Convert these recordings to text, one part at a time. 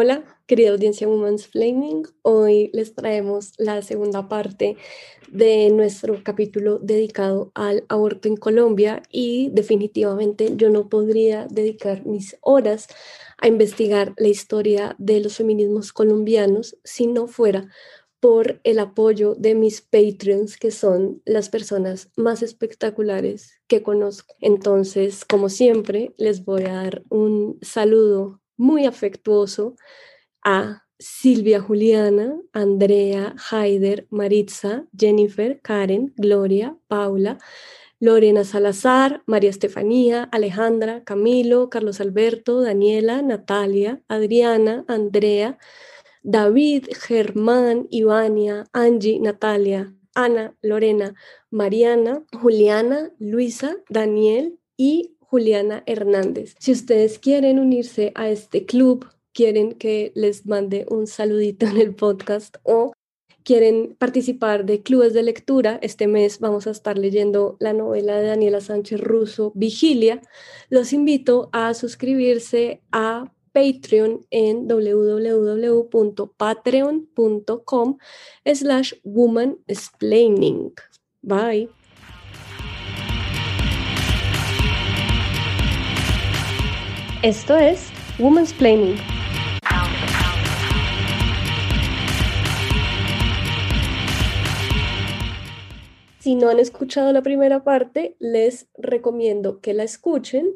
Hola, querida audiencia Women's Flaming. Hoy les traemos la segunda parte de nuestro capítulo dedicado al aborto en Colombia y definitivamente yo no podría dedicar mis horas a investigar la historia de los feminismos colombianos si no fuera por el apoyo de mis Patreons, que son las personas más espectaculares que conozco. Entonces, como siempre, les voy a dar un saludo muy afectuoso a Silvia Juliana, Andrea, Haider, Maritza, Jennifer, Karen, Gloria, Paula, Lorena Salazar, María Estefanía, Alejandra, Camilo, Carlos Alberto, Daniela, Natalia, Adriana, Andrea, David, Germán, Ivania, Angie, Natalia, Ana, Lorena, Mariana, Juliana, Luisa, Daniel y Juliana Hernández. Si ustedes quieren unirse a este club, quieren que les mande un saludito en el podcast o quieren participar de clubes de lectura, este mes vamos a estar leyendo la novela de Daniela Sánchez Russo, Vigilia, los invito a suscribirse a Patreon en www.patreon.com slash womansplaining. Bye. Esto es Woman's Planning. Si no han escuchado la primera parte, les recomiendo que la escuchen,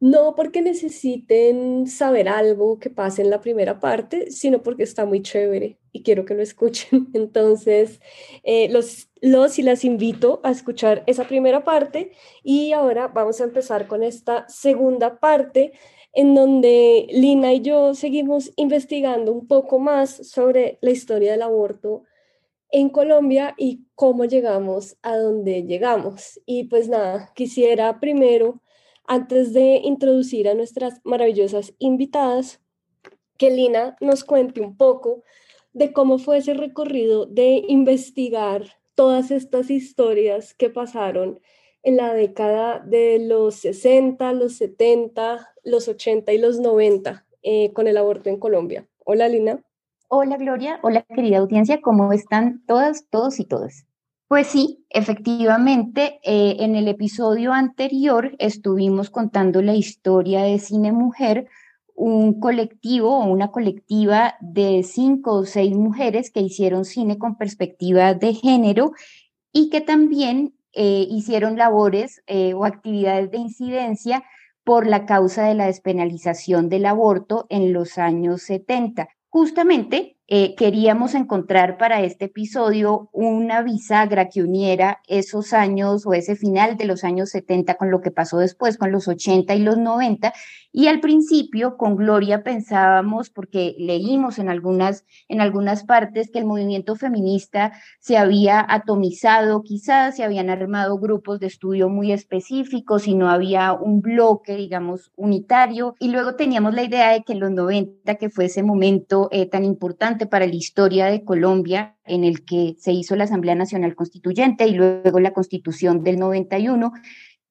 no porque necesiten saber algo que pase en la primera parte, sino porque está muy chévere y quiero que lo escuchen. Entonces, eh, los, los y las invito a escuchar esa primera parte y ahora vamos a empezar con esta segunda parte en donde Lina y yo seguimos investigando un poco más sobre la historia del aborto en Colombia y cómo llegamos a donde llegamos. Y pues nada, quisiera primero, antes de introducir a nuestras maravillosas invitadas, que Lina nos cuente un poco de cómo fue ese recorrido de investigar todas estas historias que pasaron en la década de los 60, los 70, los 80 y los 90 eh, con el aborto en Colombia. Hola, Lina. Hola, Gloria. Hola, querida audiencia. ¿Cómo están todas, todos y todas? Pues sí, efectivamente, eh, en el episodio anterior estuvimos contando la historia de Cine Mujer, un colectivo o una colectiva de cinco o seis mujeres que hicieron cine con perspectiva de género y que también eh, hicieron labores eh, o actividades de incidencia por la causa de la despenalización del aborto en los años 70. Justamente eh, queríamos encontrar para este episodio una bisagra que uniera esos años o ese final de los años 70 con lo que pasó después, con los 80 y los 90. Y al principio con Gloria pensábamos, porque leímos en algunas, en algunas partes que el movimiento feminista se había atomizado, quizás se habían armado grupos de estudio muy específicos y no había un bloque, digamos, unitario. Y luego teníamos la idea de que en los 90, que fue ese momento eh, tan importante, para la historia de Colombia, en el que se hizo la Asamblea Nacional Constituyente y luego la Constitución del 91,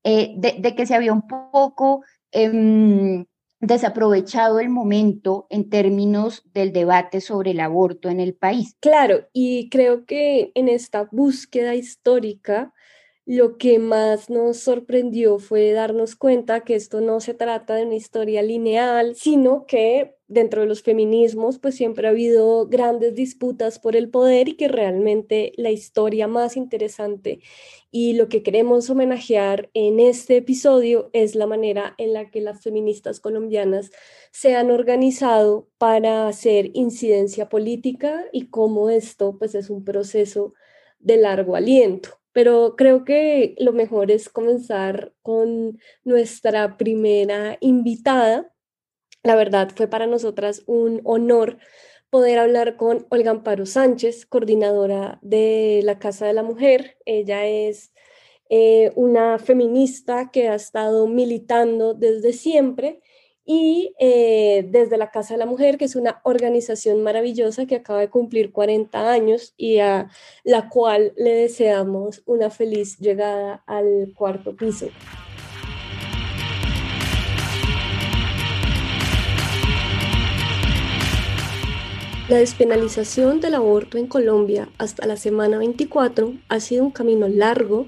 eh, de, que se había un poco em, desaprovechado el momento en términos del debate sobre el aborto en el país. Claro, y creo que en esta búsqueda histórica, lo que más nos sorprendió fue darnos cuenta que esto no se trata de una historia lineal, sino que dentro de los feminismos pues siempre ha habido grandes disputas por el poder y que realmente la historia más interesante y lo que queremos homenajear en este episodio es la manera en la que las feministas colombianas se han organizado para hacer incidencia política y cómo esto pues es un proceso de largo aliento. Pero creo que lo mejor es comenzar con nuestra primera invitada, la verdad fue para nosotras un honor poder hablar con Olga Amparo Sánchez, coordinadora de la Casa de la Mujer. Ella es eh, una feminista que ha estado militando desde siempre y eh, desde la Casa de la Mujer, que es una organización maravillosa que acaba de cumplir 40 años y a la cual le deseamos una feliz llegada al cuarto piso. La despenalización del aborto en Colombia hasta la semana 24 ha sido un camino largo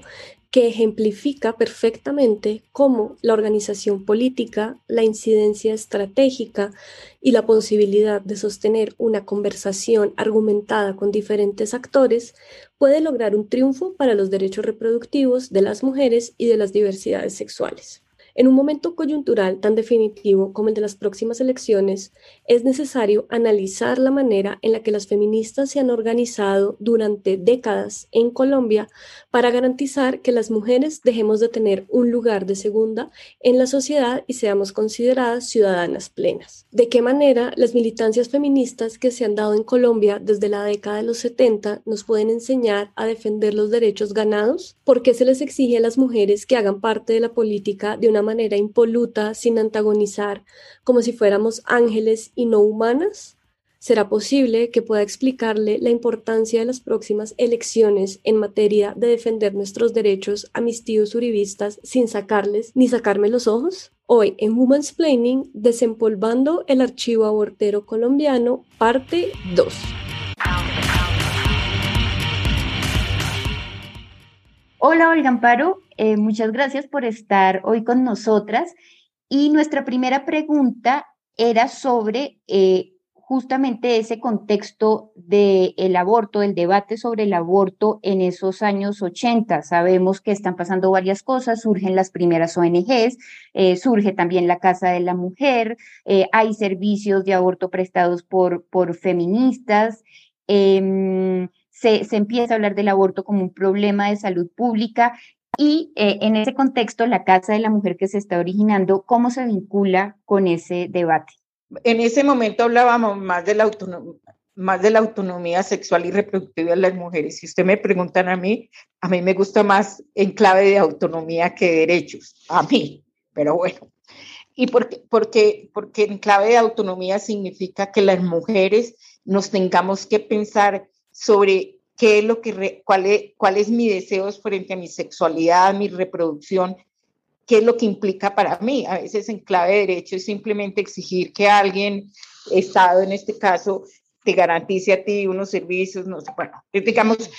que ejemplifica perfectamente cómo la organización política, la incidencia estratégica y la posibilidad de sostener una conversación argumentada con diferentes actores puede lograr un triunfo para los derechos reproductivos de las mujeres y de las diversidades sexuales. En un momento coyuntural tan definitivo como el de las próximas elecciones, es necesario analizar la manera en la que las feministas se han organizado durante décadas en Colombia para garantizar que las mujeres dejemos de tener un lugar de segunda en la sociedad y seamos consideradas ciudadanas plenas. De qué manera las militancias feministas que se han dado en Colombia desde la década de los 70 nos pueden enseñar a defender los derechos ganados? ¿Por qué se les exige a las mujeres que hagan parte de la política de una manera impoluta, sin antagonizar, como si fuéramos ángeles y no humanas? ¿Será posible que pueda explicarle la importancia de las próximas elecciones en materia de defender nuestros derechos a mis tíos uribistas sin sacarles ni sacarme los ojos? Hoy en Women's Planning, desempolvando el archivo abortero colombiano, parte 2. Hola Olga Amparo, eh, muchas gracias por estar hoy con nosotras. Y nuestra primera pregunta era sobre eh, justamente ese contexto del aborto, del debate sobre el aborto en esos años 80. Sabemos que están pasando varias cosas, surgen las primeras ONGs, eh, surge también la Casa de la Mujer, hay servicios de aborto prestados por, por feministas. Em, se, empieza a hablar del aborto como un problema de salud pública y eh, en ese contexto la Casa de la Mujer que se está originando, ¿cómo se vincula con ese debate? En ese momento hablábamos más de la autonomía, más de la autonomía sexual y reproductiva de las mujeres. Si usted me preguntan a mí, a mí me gusta más en clave de autonomía que de derechos, a mí, pero bueno. Y porque, porque, porque en clave de autonomía significa que las mujeres nos tengamos que pensar sobre qué es lo que, cuál, es, cuál es mi deseo frente a mi sexualidad, mi reproducción, qué es lo que implica para mí. A veces en clave de derecho es simplemente exigir que alguien, Estado en este caso, te garantice a ti unos servicios, no sé, bueno, digamos,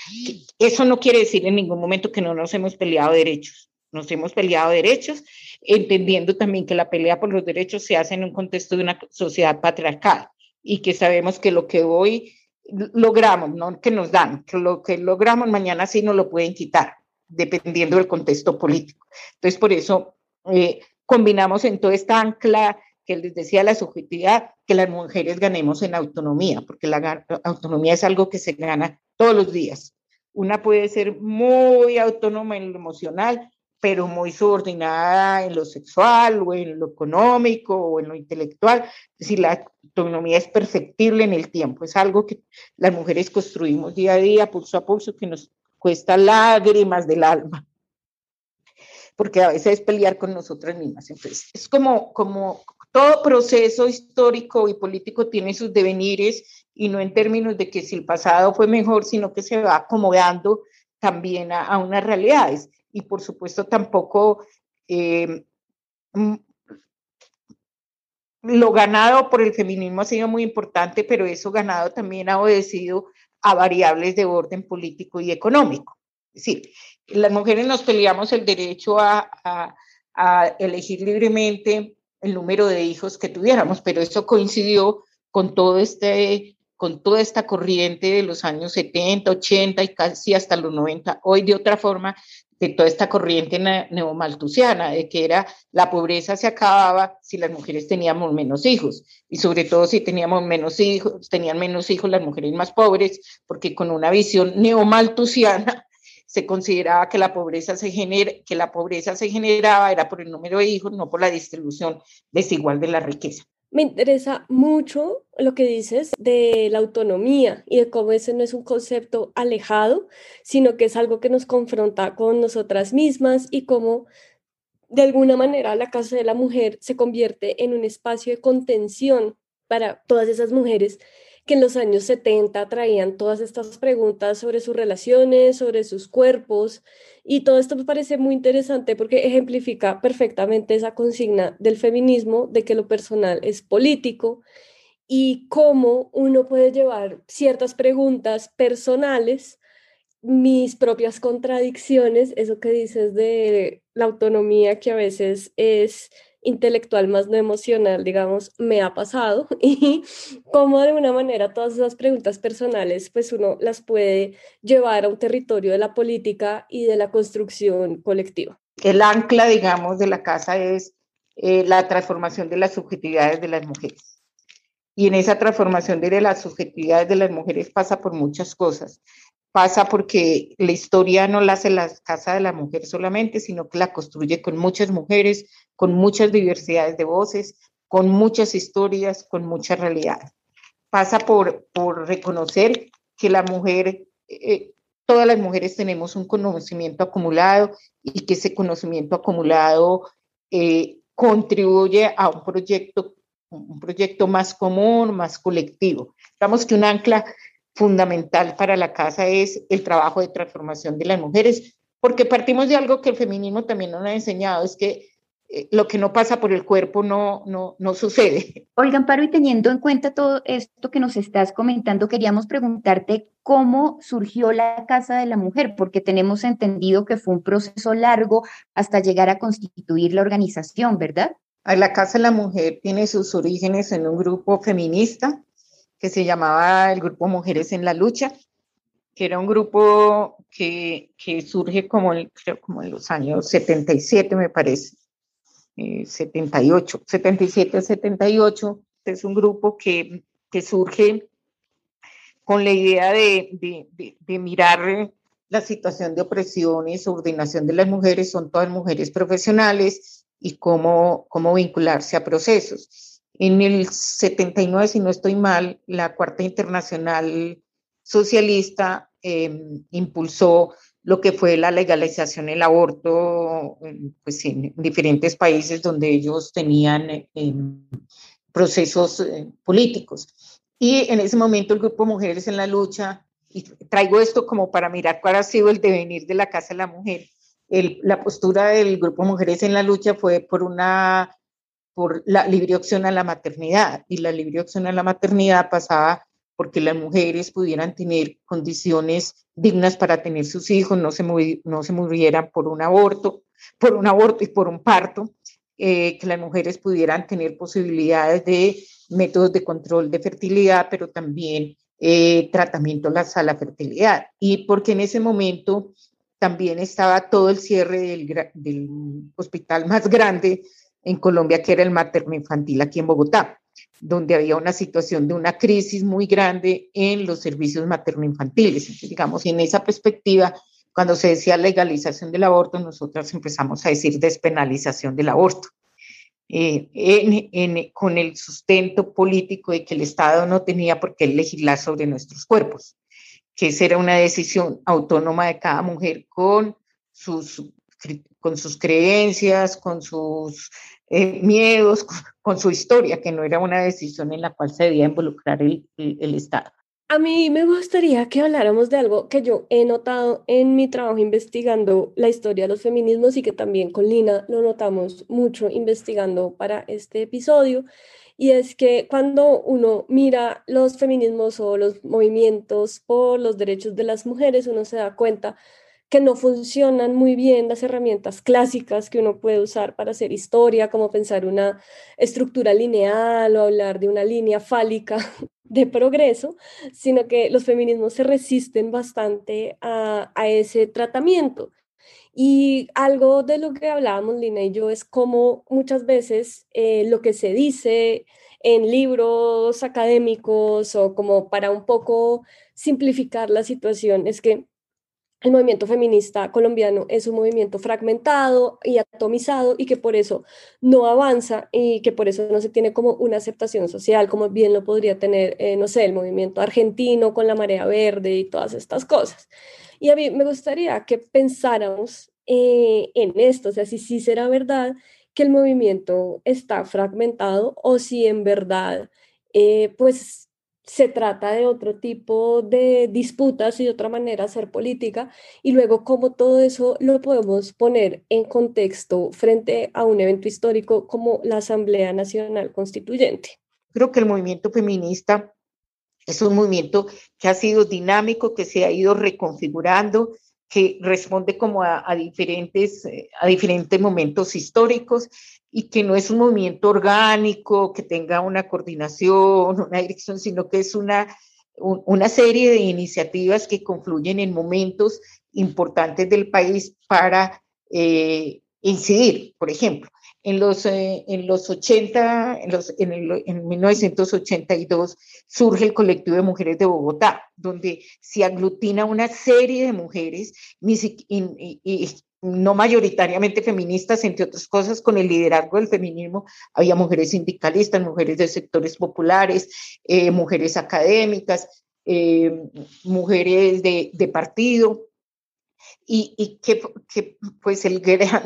eso no quiere decir en ningún momento que no nos hemos peleado derechos, nos hemos peleado derechos, entendiendo también que la pelea por los derechos se hace en un contexto de una sociedad patriarcal y que sabemos que lo que hoy logramos, no que nos dan, lo que logramos mañana sí nos lo pueden quitar, dependiendo del contexto político. Entonces, por eso eh, combinamos en toda esta ancla que les decía la subjetividad, que las mujeres ganemos en autonomía, porque la autonomía es algo que se gana todos los días. Una puede ser muy autónoma en lo emocional, pero muy subordinada en lo sexual o en lo económico o en lo intelectual. Es decir, la autonomía es perfectible en el tiempo, es algo que las mujeres construimos día a día, pulso a pulso, que nos cuesta lágrimas del alma, porque a veces es pelear con nosotras mismas. Entonces, es como, como todo proceso histórico y político tiene sus devenires y no en términos de que si el pasado fue mejor, sino que se va acomodando también a, a unas realidades y por supuesto tampoco eh, mm, lo ganado por el feminismo ha sido muy importante, pero eso ganado también ha obedecido a variables de orden político y económico. Es decir, las mujeres nos peleamos el derecho a, a, a elegir libremente el número de hijos que tuviéramos, pero eso coincidió con todo este con toda esta corriente de los años 70, 80 y casi hasta los 90. Hoy de otra forma de toda esta corriente neomaltusiana, de que era la pobreza se acababa si las mujeres teníamos menos hijos, y sobre todo si teníamos menos hijos, tenían menos hijos las mujeres más pobres, porque con una visión neomaltusiana se consideraba que la pobreza se genera, que la pobreza se generaba era por el número de hijos, no por la distribución desigual de la riqueza. Me interesa mucho lo que dices de la autonomía y de cómo ese no es un concepto alejado, sino que es algo que nos confronta con nosotras mismas y cómo de alguna manera la casa de la mujer se convierte en un espacio de contención para todas esas mujeres que en los años 70 traían todas estas preguntas sobre sus relaciones, sobre sus cuerpos, y todo esto me parece muy interesante porque ejemplifica perfectamente esa consigna del feminismo de que lo personal es político y cómo uno puede llevar ciertas preguntas personales, mis propias contradicciones, eso que dices de la autonomía que a veces es intelectual más no emocional, digamos, me ha pasado y cómo de una manera todas esas preguntas personales, pues uno las puede llevar a un territorio de la política y de la construcción colectiva. El ancla, digamos, de la casa es eh, la transformación de las subjetividades de las mujeres. Y en esa transformación de las subjetividades de las mujeres pasa por muchas cosas pasa porque la historia no la hace la casa de la mujer solamente, sino que la construye con muchas mujeres, con muchas diversidades de voces, con muchas historias, con muchas realidades. Pasa por, por reconocer que la mujer, eh, todas las mujeres tenemos un conocimiento acumulado y que ese conocimiento acumulado eh, contribuye a un proyecto, un proyecto más común, más colectivo. Digamos que un ancla fundamental para la casa es el trabajo de transformación de las mujeres, porque partimos de algo que el feminismo también nos ha enseñado, es que eh, lo que no pasa por el cuerpo no, no, no sucede. Olga Amparo, y teniendo en cuenta todo esto que nos estás comentando, queríamos preguntarte cómo surgió la Casa de la Mujer, porque tenemos entendido que fue un proceso largo hasta llegar a constituir la organización, ¿verdad? La Casa de la Mujer tiene sus orígenes en un grupo feminista que se llamaba el Grupo Mujeres en la Lucha, que era un grupo que, que surge como, creo, como en los años 77, me parece, 78, 77 78. Es un grupo que, que surge con la idea de, de, de, mirar la situación de opresión y subordinación de las mujeres, son todas mujeres profesionales y cómo, cómo vincularse a procesos. En el 79, si no estoy mal, la Cuarta Internacional Socialista em, impulsó lo que fue la legalización del aborto pues, en diferentes países donde ellos tenían em, procesos eh, políticos. Y en ese momento el grupo Mujeres en la Lucha, y traigo esto como para mirar cuál ha sido el devenir de la Casa de la Mujer. la postura del grupo Mujeres en la Lucha fue por una por la libre opción a la maternidad y la libre opción a la maternidad pasaba porque las mujeres pudieran tener condiciones dignas para tener sus hijos, no se, no se murieran por un aborto, por un aborto y por un parto, eh, que las mujeres pudieran tener posibilidades de métodos de control de fertilidad, pero también eh, tratamientos a la fertilidad. Y porque en ese momento también estaba todo el cierre del, del hospital más grande en Colombia, que era el materno infantil aquí en Bogotá, donde había una situación de una crisis muy grande en los servicios materno-infantiles. digamos, y en esa perspectiva, cuando se decía legalización del aborto, nosotros empezamos a decir despenalización del aborto. Eh, con el sustento político de que el Estado no tenía por qué legislar sobre nuestros cuerpos, que esa era una decisión autónoma de cada mujer con sus, con sus creencias, con sus eh, miedos, con, su historia, que no era una decisión en la cual se debía involucrar el, el, Estado. A mí me gustaría que habláramos de algo que yo he notado en mi trabajo investigando la historia de los feminismos y que también con Lina lo notamos mucho investigando para este episodio. Y es que cuando uno mira los feminismos o los movimientos por los derechos de las mujeres, uno se da cuenta que no funcionan muy bien las herramientas clásicas que uno puede usar para hacer historia, como pensar una estructura lineal o hablar de una línea fálica de progreso, sino que los feminismos se resisten bastante a, ese tratamiento. Y algo de lo que hablábamos, Lina y yo, es como muchas veces eh, lo que se dice en libros académicos o como para un poco simplificar la situación es que el movimiento feminista colombiano es un movimiento fragmentado y atomizado y que por eso no avanza y que por eso no se tiene como una aceptación social, como bien lo podría tener, eh, no sé, el movimiento argentino con la marea verde y todas estas cosas. Y a mí me gustaría que pensáramos eh, en esto, o sea, si sí será verdad que el movimiento está fragmentado o si en verdad, eh, pues se trata de otro tipo de disputas y de otra manera hacer política y luego cómo todo eso lo podemos poner en contexto frente a un evento histórico como la Asamblea Nacional Constituyente. Creo que el movimiento feminista es un movimiento que ha sido dinámico, que se ha ido reconfigurando, que responde como a, diferentes, eh, a diferentes momentos históricos y que no es un movimiento orgánico, que tenga una coordinación, una dirección, sino que es una, una serie de iniciativas que confluyen en momentos importantes del país para eh, incidir. Por ejemplo, en los, eh, en los 80, en, los, en, el, en 1982 surge el colectivo de mujeres de Bogotá, donde se aglutina una serie de mujeres, no mayoritariamente feministas, entre otras cosas, con el liderazgo del feminismo. Había mujeres sindicalistas, mujeres de sectores populares, eh, mujeres académicas, eh, mujeres de, de partido, y, y que, pues el gran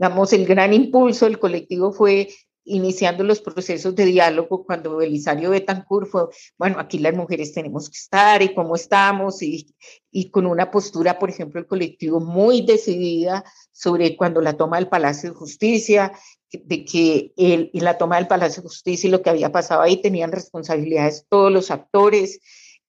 Digamos, el gran impulso del colectivo fue iniciando los procesos de diálogo cuando Belisario Betancourt fue, bueno, aquí las mujeres tenemos que estar y cómo estamos, y, y con una postura, por ejemplo, el colectivo muy decidida sobre cuando la toma del Palacio de Justicia, de que el, en la toma del Palacio de Justicia y lo que había pasado ahí tenían responsabilidades todos los actores,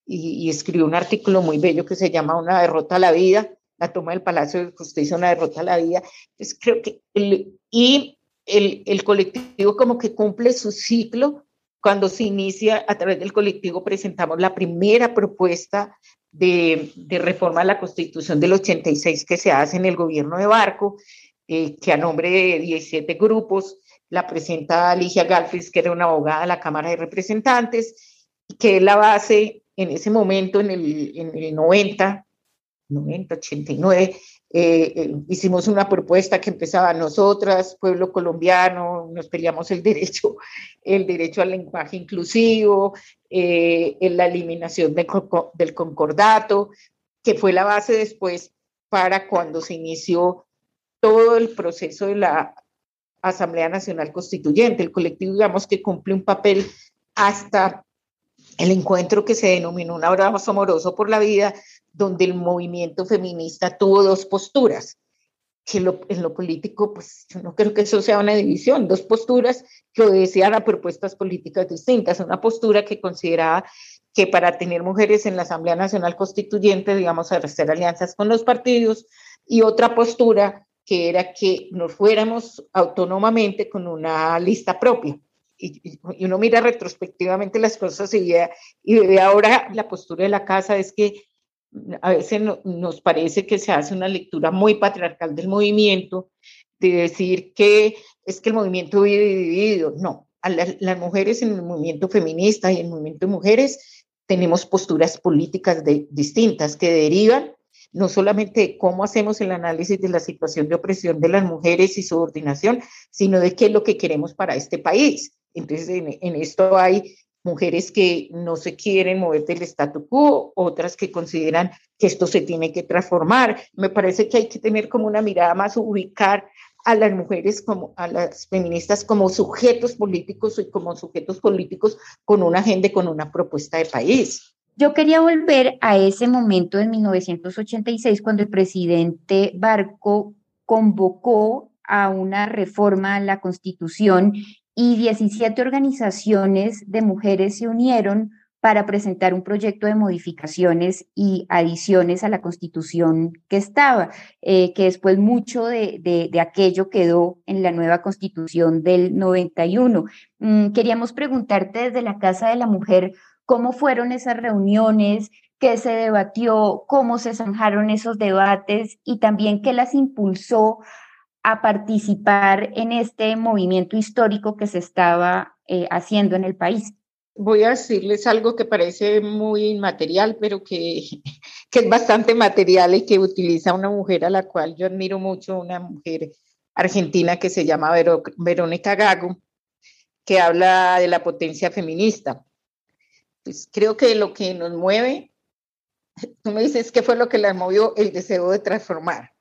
y, y escribió un artículo muy bello que se llama Una derrota a la vida, la toma del Palacio de Justicia, una derrota a la vida. Entonces creo que, el, y el, el colectivo como que cumple su ciclo cuando se inicia a través del colectivo presentamos la primera propuesta de, de, reforma a la Constitución del 86 que se hace en el gobierno de Barco, eh, que a nombre de 17 grupos la presenta Alicia Galfis, que era una abogada de la Cámara de Representantes, que es la base en ese momento, en el, en el 90, 90, 89, eh, eh, hicimos una propuesta que empezaba nosotras, pueblo colombiano, nos peleamos el derecho, el derecho al lenguaje inclusivo, eh, en la eliminación de, del concordato, que fue la base después para cuando se inició todo el proceso de la Asamblea Nacional Constituyente. El colectivo, digamos, que cumple un papel hasta el encuentro que se denominó un abrazo amoroso por la vida, donde el movimiento feminista tuvo dos posturas, que en lo político, pues yo no creo que eso sea una división, dos posturas que obedecían a propuestas políticas distintas, una postura que consideraba que para tener mujeres en la Asamblea Nacional Constituyente, digamos, hacer alianzas con los partidos, y otra postura que era que nos fuéramos autónomamente con una lista propia. Y, uno mira retrospectivamente las cosas y y ve ahora la postura de la casa es que a veces nos parece que se hace una lectura muy patriarcal del movimiento, de decir que es que el movimiento vive dividido. No, las mujeres en el movimiento feminista y en el movimiento de mujeres tenemos posturas políticas distintas que derivan no solamente de cómo hacemos el análisis de la situación de opresión de las mujeres y subordinación, sino de qué es lo que queremos para este país. Entonces, en, en esto hay mujeres que no se quieren mover del statu quo, otras que consideran que esto se tiene que transformar. Me parece que hay que tener como una mirada más ubicar a las mujeres como a las feministas como sujetos políticos y como sujetos políticos con una agenda con una propuesta de país. Yo quería volver a ese momento en 1986 cuando el presidente Barco convocó a una reforma a la Constitución y 17 organizaciones de mujeres se unieron para presentar un proyecto de modificaciones y adiciones a la constitución que estaba, eh, que después mucho de, de, aquello quedó en la nueva constitución del 91. Mm, queríamos preguntarte desde la Casa de la Mujer, ¿cómo fueron esas reuniones? ¿Qué se debatió? ¿Cómo se zanjaron esos debates? Y también qué las impulsó a participar en este movimiento histórico que se estaba eh, haciendo en el país. Voy a decirles algo que parece muy inmaterial, pero que, que es bastante material y que utiliza una mujer a la cual yo admiro mucho, una mujer argentina que se llama Verónica Gago, que habla de la potencia feminista. Pues creo que lo que nos mueve, tú me dices qué fue lo que la movió, el deseo de transformar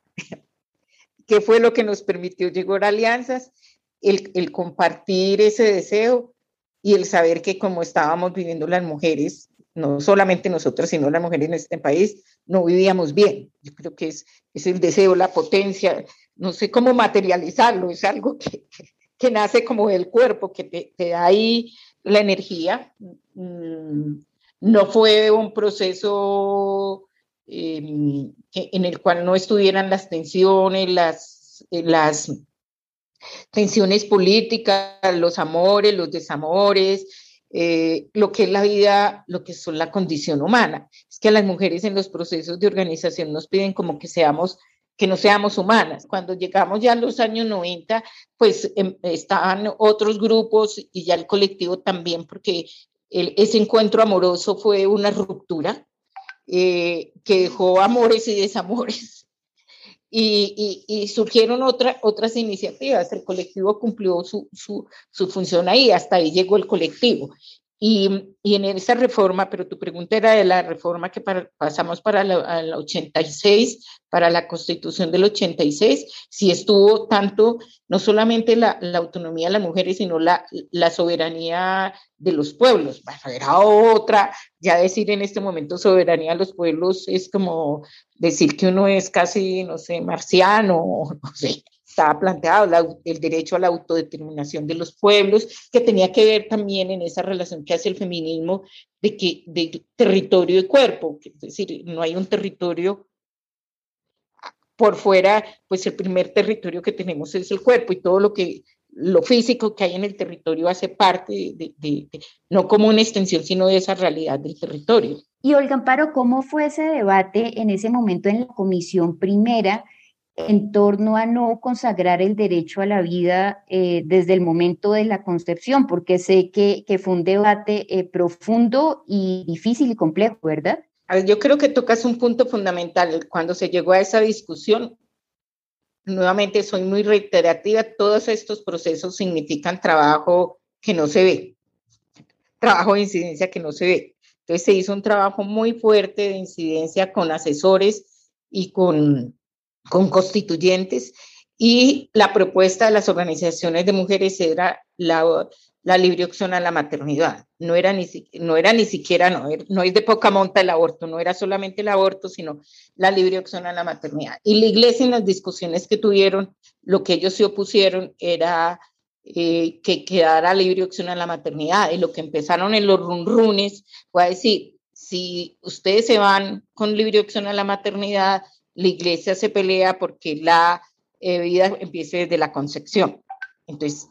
qué fue lo que nos permitió llegar a alianzas, el, el, compartir ese deseo y el saber que como estábamos viviendo las mujeres, no solamente nosotras, sino las mujeres en este país, no vivíamos bien. Yo creo que es, es el deseo, la potencia, no sé cómo materializarlo, es algo que, que nace como del cuerpo, que te, te, da ahí la energía. Mm, no fue un proceso em, en el cual no estuvieran las tensiones, las, las tensiones políticas, los amores, los desamores, eh, lo que es la vida, lo que son la condición humana. Es que a las mujeres en los procesos de organización nos piden como que seamos que no seamos humanas. Cuando llegamos ya a los años 90, pues em, estaban otros grupos y ya el colectivo también, porque ese encuentro amoroso fue una ruptura eh, que dejó amores y desamores. Y, y, surgieron otra, otras iniciativas. El colectivo cumplió su, su, su función ahí, hasta ahí llegó el colectivo. Y, y, en esa reforma, pero tu pregunta era de la reforma que pasamos para el 86, para la constitución del 86, si estuvo tanto, no solamente la, autonomía de las mujeres, sino la, soberanía de los pueblos. Era otra, ya decir en este momento soberanía de los pueblos es como decir que uno es casi, no sé, marciano, no sé estaba planteado el derecho a la autodeterminación de los pueblos, que tenía que ver también en esa relación que hace el feminismo de que de territorio y cuerpo, es decir, no hay un territorio por fuera, pues el primer territorio que tenemos es el cuerpo y todo lo que lo físico que hay en el territorio hace parte de, no como una extensión, sino de esa realidad del territorio. Y Olga Amparo, ¿cómo fue ese debate en ese momento en la comisión primera? En torno a no consagrar el derecho a la vida eh, desde el momento de la concepción, porque sé que, que fue un debate eh, profundo y difícil y complejo, ¿verdad? Yo creo que tocas un punto fundamental. Cuando se llegó a esa discusión, nuevamente soy muy reiterativa, todos estos procesos significan trabajo que no se ve, trabajo de incidencia que no se ve. Entonces se hizo un trabajo muy fuerte de incidencia con asesores y con con constituyentes y la propuesta de las organizaciones de mujeres era la, la libre opción a la maternidad. No era ni, no era ni siquiera, no, no es de poca monta el aborto, no era solamente el aborto, sino la libre opción a la maternidad. Y la iglesia en las discusiones que tuvieron, lo que ellos se opusieron era eh, que quedara libre opción a la maternidad. Y lo que empezaron en los runrunes fue a decir, si ustedes se van con libre opción a la maternidad, la iglesia se pelea porque la eh, vida empiece desde la concepción. Entonces,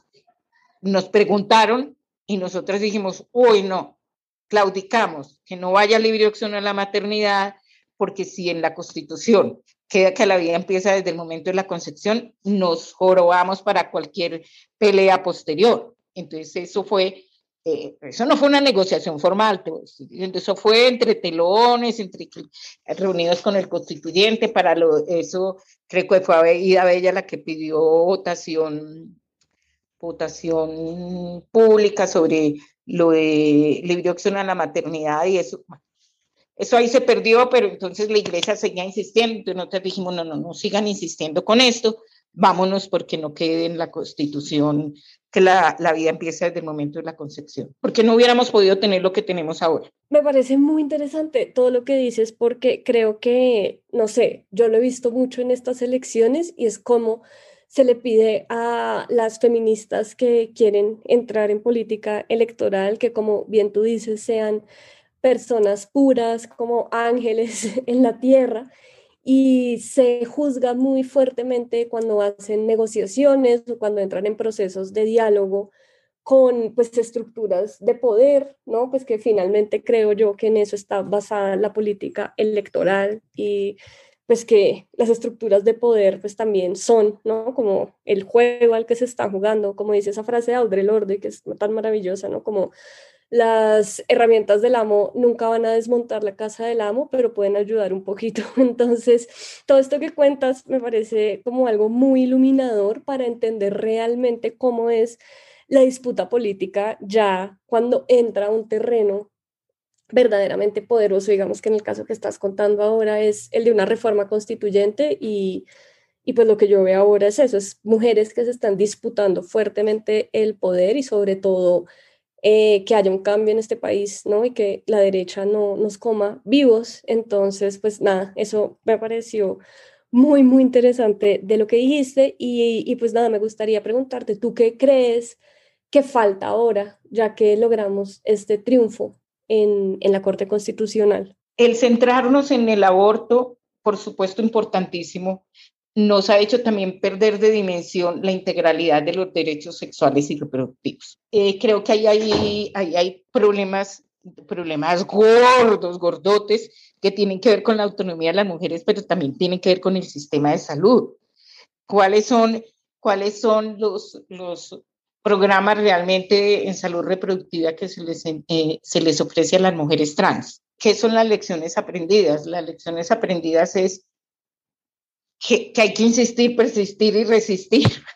nos preguntaron y nosotros dijimos, uy, no, claudicamos, que no vaya libre opción a la maternidad, porque si en la constitución queda que la vida empieza desde el momento de la concepción, nos jorobamos para cualquier pelea posterior. Entonces, eso fue eh, eso no fue una negociación formal, eso fue entre telones, entre reunidos con el constituyente, para lo, eso creo que fue Ida Bella la que pidió votación, votación pública sobre lo de libre opción a la maternidad y eso. Eso ahí se perdió, pero entonces la iglesia seguía insistiendo, nosotros dijimos, no, no, no sigan insistiendo con esto, vámonos porque no quede en la constitución que la, la, vida empieza desde el momento de la concepción, porque no hubiéramos podido tener lo que tenemos ahora. Me parece muy interesante todo lo que dices porque creo que, no sé, yo lo he visto mucho en estas elecciones y es como se le pide a las feministas que quieren entrar en política electoral que, como bien tú dices, sean personas puras, como ángeles en la tierra y se juzga muy fuertemente cuando hacen negociaciones o cuando entran en procesos de diálogo con pues estructuras de poder, ¿no? Pues que finalmente creo yo que en eso está basada la política electoral y pues que las estructuras de poder pues también son, ¿no? Como el juego al que se está jugando, como dice esa frase de Audre Lorde que es tan maravillosa, ¿no? Como las herramientas del amo nunca van a desmontar la casa del amo, pero pueden ayudar un poquito. Entonces, todo esto que cuentas me parece como algo muy iluminador para entender realmente cómo es la disputa política ya cuando entra un terreno verdaderamente poderoso, digamos que en el caso que estás contando ahora es el de una reforma constituyente y, y pues lo que yo veo ahora es eso, es mujeres que se están disputando fuertemente el poder y sobre todo eh, que haya un cambio en este país, ¿no? Y que la derecha no nos coma vivos. Entonces, pues nada, eso me pareció muy, muy interesante de lo que dijiste y, y pues nada, me gustaría preguntarte, ¿tú qué crees ¿qué falta ahora, ya que logramos este triunfo en, en la Corte Constitucional? El centrarnos en el aborto, por supuesto, importantísimo, nos ha hecho también perder de dimensión la integralidad de los derechos sexuales y reproductivos. Eh, creo que ahí hay, hay, problemas, problemas gordos, gordotes, que tienen que ver con la autonomía de las mujeres, pero también tienen que ver con el sistema de salud. ¿Cuáles son, cuáles son los, los programas realmente en salud reproductiva que se les, eh, se les ofrece a las mujeres trans? ¿Qué son las lecciones aprendidas? Las lecciones aprendidas es que, hay que insistir, persistir y resistir.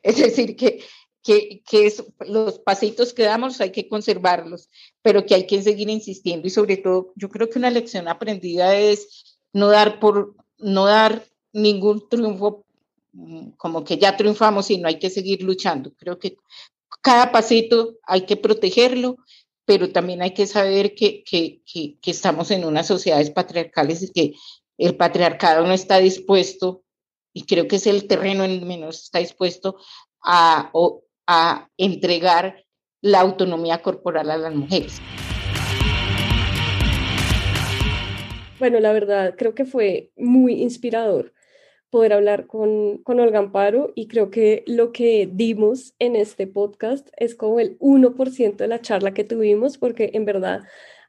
Es decir, que, que, que los pasitos que damos hay que conservarlos, pero que hay que seguir insistiendo y sobre todo yo creo que una lección aprendida es no dar por no dar ningún triunfo mm, como que ya triunfamos y no hay que seguir luchando. Creo que cada pasito hay que protegerlo, pero también hay que saber que, que, que, que estamos en unas sociedades patriarcales y que el patriarcado no está dispuesto, y creo que es el terreno en menos está dispuesto a, a entregar la autonomía corporal a las mujeres. Bueno, la verdad, creo que fue muy inspirador poder hablar con, con Olga Amparo y creo que lo que dimos en este podcast es como el 1% de la charla que tuvimos, porque en verdad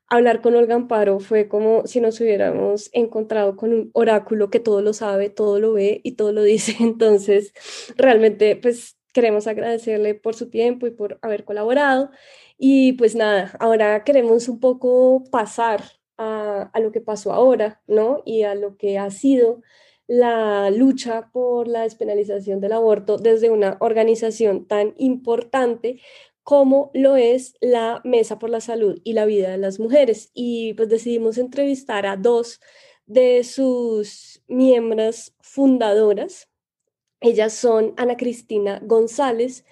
hablar con Olga Amparo fue como si nos hubiéramos encontrado con un oráculo que todo lo sabe, todo lo ve y todo lo dice. Entonces, realmente, pues queremos agradecerle por su tiempo y por haber colaborado. Y pues nada, ahora queremos un poco pasar a, a lo que pasó ahora, ¿no? Y a lo que ha sido la lucha por la despenalización del aborto desde una organización tan importante como lo es la Mesa por la Salud y la Vida de las Mujeres. Y pues decidimos entrevistar a dos de sus miembros fundadoras. Ellas son Ana Cristina González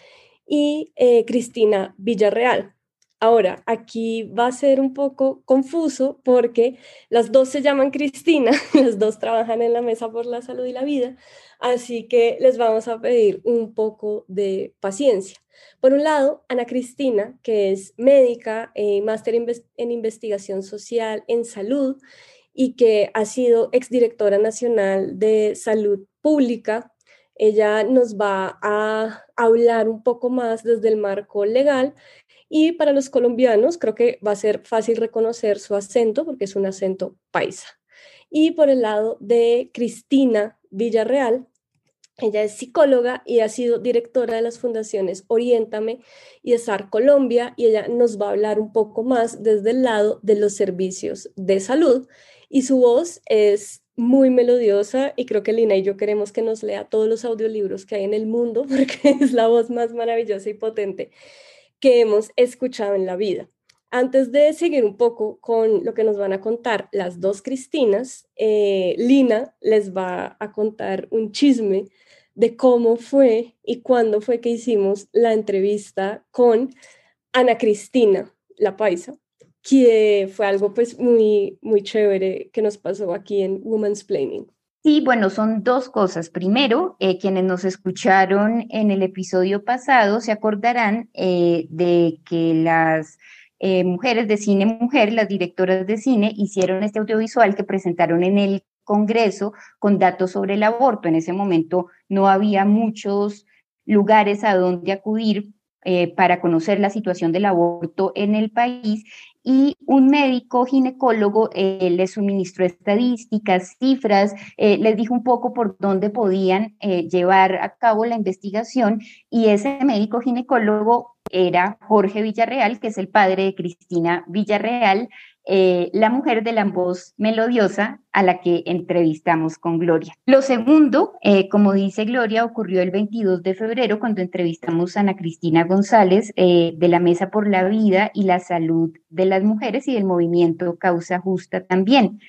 y eh, Cristina Villarreal. Ahora, aquí va a ser un poco confuso porque las dos se llaman Cristina, las dos trabajan en la Mesa por la Salud y la Vida, así que les vamos a pedir un poco de paciencia. Por un lado, Ana Cristina, que es médica, eh, máster en investigación social en salud y que ha sido exdirectora nacional de salud pública. Ella nos va a hablar un poco más desde el marco legal y para los colombianos creo que va a ser fácil reconocer su acento porque es un acento paisa. Y por el lado de Cristina Villarreal, ella es psicóloga y ha sido directora de las fundaciones Oriéntame y ESAR Colombia y ella nos va a hablar un poco más desde el lado de los servicios de salud y su voz es muy melodiosa y creo que Lina y yo queremos que nos lea todos los audiolibros que hay en el mundo porque es la voz más maravillosa y potente que hemos escuchado en la vida. Antes de seguir un poco con lo que nos van a contar las dos Cristinas, eh, Lina les va a contar un chisme de cómo fue y cuándo fue que hicimos la entrevista con Ana Cristina, la paisa, que fue algo pues muy, muy chévere que nos pasó aquí en Women's Planning. Sí, bueno, son dos cosas. Primero, eh, quienes nos escucharon en el episodio pasado se acordarán eh, de que las eh, mujeres de cine mujer, las directoras de cine, hicieron este audiovisual que presentaron en el Congreso con datos sobre el aborto. En ese momento no había muchos lugares a donde acudir eh, para conocer la situación del aborto en el país y un médico ginecólogo eh, les suministró estadísticas, cifras, eh, les dijo un poco por dónde podían llevar a cabo la investigación y ese médico ginecólogo era Jorge Villarreal, que es el padre de Cristina Villarreal, eh, la mujer de la voz melodiosa a la que entrevistamos con Gloria. Lo segundo, eh, como dice Gloria, ocurrió el 22 de febrero cuando entrevistamos a Ana Cristina González eh, de la Mesa por la Vida y la Salud de las Mujeres y del movimiento Causa Justa también.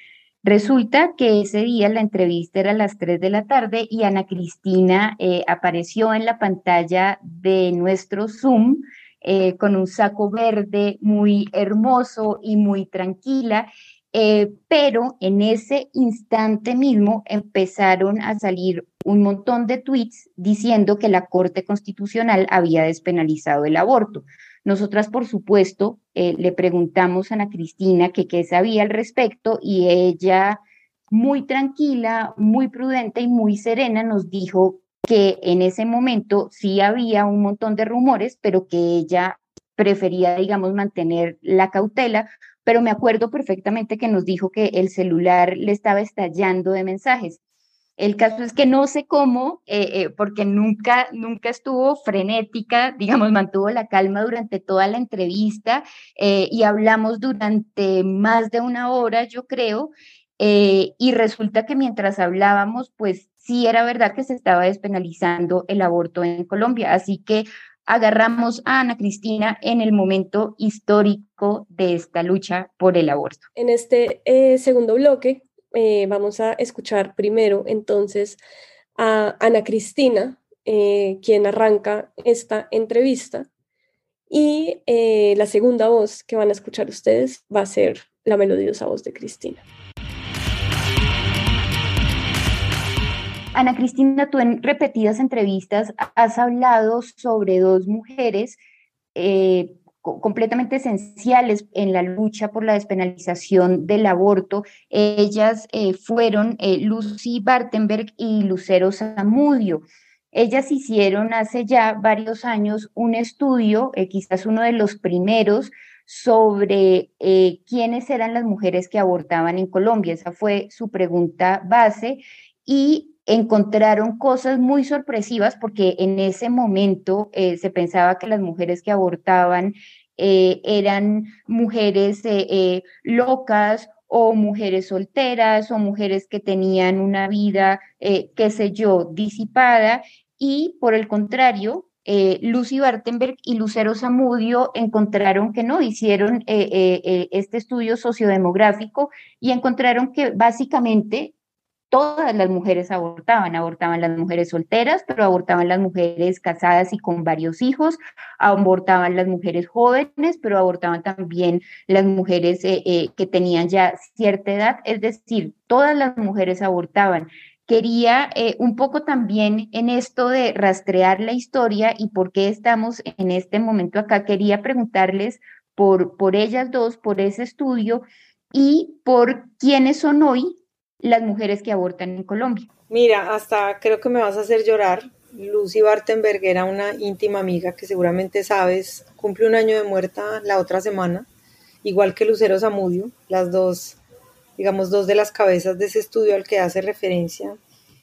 Resulta que ese día la entrevista era a las 3 de la tarde y Ana Cristina apareció en la pantalla de nuestro Zoom eh, con un saco verde muy hermoso y muy tranquila. eh, pero en ese instante mismo empezaron a salir un montón de tweets diciendo que la Corte Constitucional había despenalizado el aborto. Nosotras, por supuesto, eh, le preguntamos a Ana Cristina qué sabía al respecto y ella, muy tranquila, muy prudente y muy serena, nos dijo que en ese momento sí había un montón de rumores, pero que ella prefería, digamos, mantener la cautela, pero me acuerdo perfectamente que nos dijo que el celular le estaba estallando de mensajes. El caso es que no sé cómo, eh, eh, porque nunca, nunca estuvo frenética, digamos, mantuvo la calma durante toda la entrevista eh, y hablamos durante más de una hora, yo creo, y resulta que mientras hablábamos, pues sí era verdad que se estaba despenalizando el aborto en Colombia. Así que agarramos a Ana Cristina en el momento histórico de esta lucha por el aborto. En este segundo bloque eh, vamos a escuchar primero entonces a Ana Cristina, eh, quien arranca esta entrevista. Y eh, la segunda voz que van a escuchar ustedes va a ser la melodiosa voz de Cristina. Ana Cristina, tú en repetidas entrevistas has hablado sobre dos mujeres completamente esenciales en la lucha por la despenalización del aborto. Ellas eh, fueron eh, Lucy Bartenberg y Lucero Zamudio. Ellas hicieron hace ya varios años un estudio, eh, quizás uno de los primeros, sobre quiénes eran las mujeres que abortaban en Colombia. Esa fue su pregunta base y encontraron cosas muy sorpresivas porque en ese momento se pensaba que las mujeres que abortaban eh, eran mujeres eh, eh, locas o mujeres solteras o mujeres que tenían una vida, qué sé yo, disipada. Y por el contrario, Lucy Bartenberg y Lucero Zamudio encontraron que no, hicieron este estudio sociodemográfico y encontraron que básicamente todas las mujeres abortaban, abortaban las mujeres solteras, pero abortaban las mujeres casadas y con varios hijos, abortaban las mujeres jóvenes, pero abortaban también las mujeres eh, eh, que tenían ya cierta edad, es decir, todas las mujeres abortaban. Quería eh, un poco también en esto de rastrear la historia y por qué estamos en este momento acá, quería preguntarles por, por ellas dos, por ese estudio y por quiénes son hoy las mujeres que abortan en Colombia. Mira, hasta creo que me vas a hacer llorar. Lucy Bartenberg era una íntima amiga que seguramente sabes, cumple un año de muerta la otra semana, igual que Lucero Zamudio, las dos, digamos, dos de las cabezas de ese estudio al que hace referencia.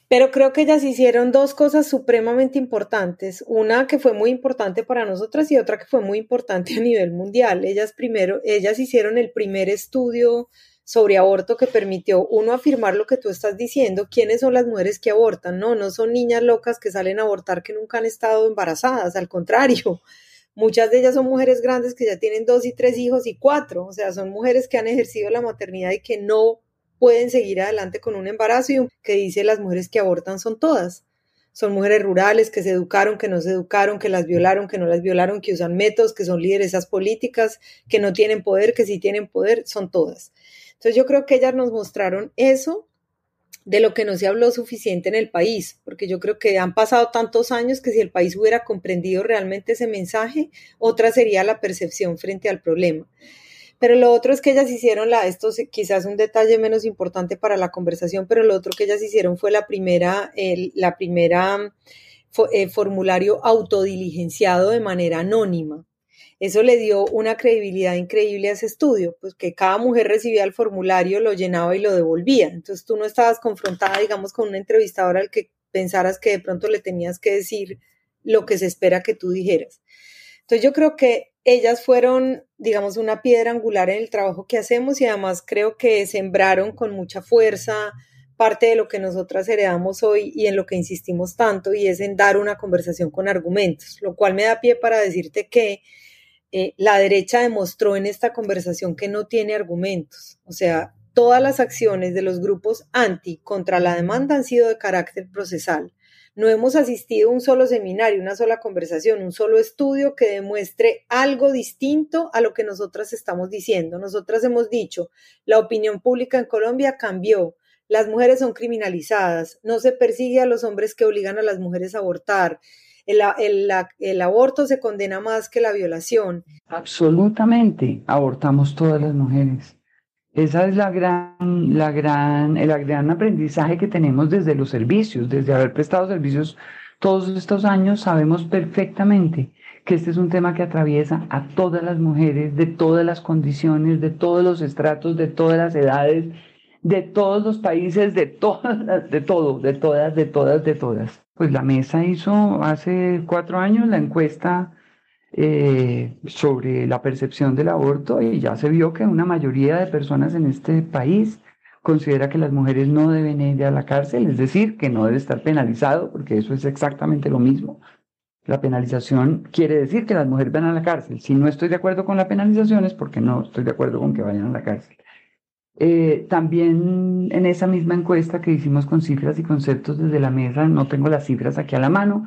Pero creo que ellas hicieron dos cosas supremamente importantes, una que fue muy importante para nosotras y otra que fue muy importante a nivel mundial. Ellas primero, ellas hicieron el primer estudio sobre aborto que permitió uno afirmar lo que tú estás diciendo, quiénes son las mujeres que abortan, no, no son niñas locas que salen a abortar que nunca han estado embarazadas, al contrario, muchas de ellas son mujeres grandes que ya tienen dos y tres hijos y cuatro, o sea, son mujeres que han ejercido la maternidad y que no pueden seguir adelante con un embarazo y que dice las mujeres que abortan son todas. Son mujeres rurales que se educaron, que no se educaron, que las violaron, que no las violaron, que usan métodos, que son lideresas políticas, que no tienen poder, que sí tienen poder, son todas. Entonces yo creo que ellas nos mostraron eso de lo que no se habló suficiente en el país, porque yo creo que han pasado tantos años que si el país hubiera comprendido realmente ese mensaje, otra sería la percepción frente al problema. Pero lo otro es que ellas hicieron la, esto quizás un detalle menos importante para la conversación, pero lo otro que ellas hicieron fue la primera, el, la primera eh, formulario autodiligenciado de manera anónima. Eso le dio una credibilidad increíble a ese estudio, pues que cada mujer recibía el formulario, lo llenaba y lo devolvía. Entonces tú no estabas confrontada, digamos, con un entrevistador al que pensaras que de pronto le tenías que decir lo que se espera que tú dijeras. Entonces yo creo que ellas fueron, digamos, una piedra angular en el trabajo que hacemos y además creo que sembraron con mucha fuerza parte de lo que nosotras heredamos hoy y en lo que insistimos tanto y es en dar una conversación con argumentos, lo cual me da pie para decirte que eh, la derecha demostró en esta conversación que no tiene argumentos. O sea, todas las acciones de los grupos anti contra la demanda han sido de carácter procesal. No hemos asistido a un solo seminario, una sola conversación, un solo estudio que demuestre algo distinto a lo que nosotras estamos diciendo. Nosotras hemos dicho, la opinión pública en Colombia cambió, las mujeres son criminalizadas, no se persigue a los hombres que obligan a las mujeres a abortar, el, el, aborto se condena más que la violación. Absolutamente, abortamos todas las mujeres. Esa es la gran, la gran, el gran aprendizaje que tenemos desde los servicios, desde haber prestado servicios todos estos años, sabemos perfectamente que este es un tema que atraviesa a todas las mujeres, de todas las condiciones, de todos los estratos, de todas las edades, de todos los países, de todas, de todo, de todas, de todas, de todas. Pues la mesa hizo hace cuatro años la encuesta eh, sobre la percepción del aborto y ya se vio que una mayoría de personas en este país considera que las mujeres no deben ir a la cárcel, es decir, que no debe estar penalizado, porque eso es exactamente lo mismo. La penalización quiere decir que las mujeres van a la cárcel. Si no estoy de acuerdo con la penalización es porque no estoy de acuerdo con que vayan a la cárcel. Eh, también en esa misma encuesta que hicimos con cifras y conceptos desde la mesa, no tengo las cifras aquí a la mano,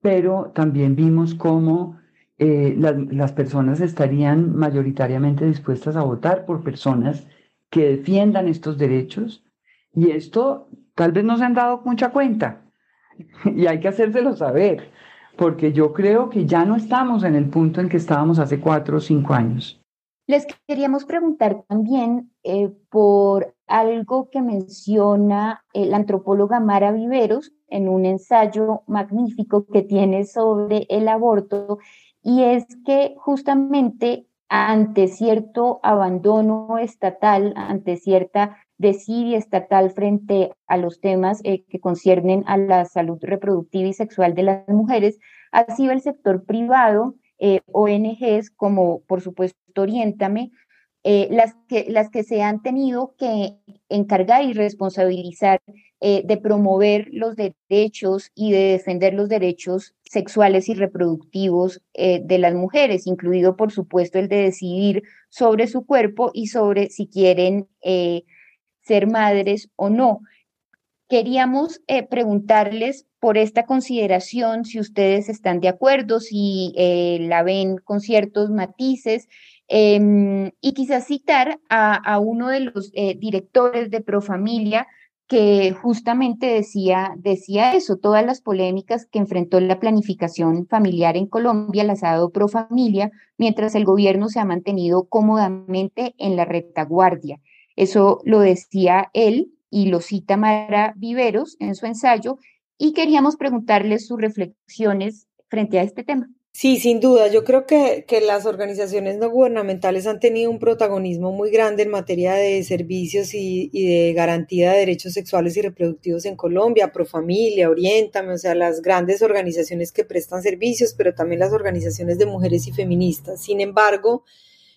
pero también vimos cómo eh, las personas estarían mayoritariamente dispuestas a votar por personas que defiendan estos derechos y esto tal vez no se han dado mucha cuenta y hay que hacérselo saber porque yo creo que ya no estamos en el punto en que estábamos hace cuatro o cinco años. Les queríamos preguntar también eh, por algo que menciona la antropóloga Mara Viveros en un ensayo magnífico que tiene sobre el aborto y es que justamente ante cierto abandono estatal, ante cierta desidia estatal frente a los temas eh, que conciernen a la salud reproductiva y sexual de las mujeres, ha sido el sector privado, eh, ONGs como por supuesto Oriéntame, eh, las, que, las que se han tenido que encargar y responsabilizar eh, de promover los derechos y de defender los derechos sexuales y reproductivos de las mujeres, incluido por supuesto el de decidir sobre su cuerpo y sobre si quieren ser madres o no. Queríamos preguntarles por esta consideración, si ustedes están de acuerdo, si la ven con ciertos matices Em, y quizás citar a, uno de los eh, directores de Profamilia que justamente decía, decía eso, todas las polémicas que enfrentó la planificación familiar en Colombia las ha dado Profamilia, mientras el gobierno se ha mantenido cómodamente en la retaguardia. Eso lo decía él y lo cita Mara Viveros en su ensayo, y queríamos preguntarle sus reflexiones frente a este tema. Sí, sin duda. Yo creo que, que, las organizaciones no gubernamentales han tenido un protagonismo muy grande en materia de servicios y, y, de garantía de derechos sexuales y reproductivos en Colombia, Profamilia, Oriéntame, o sea, las grandes organizaciones que prestan servicios, pero también las organizaciones de mujeres y feministas. Sin embargo,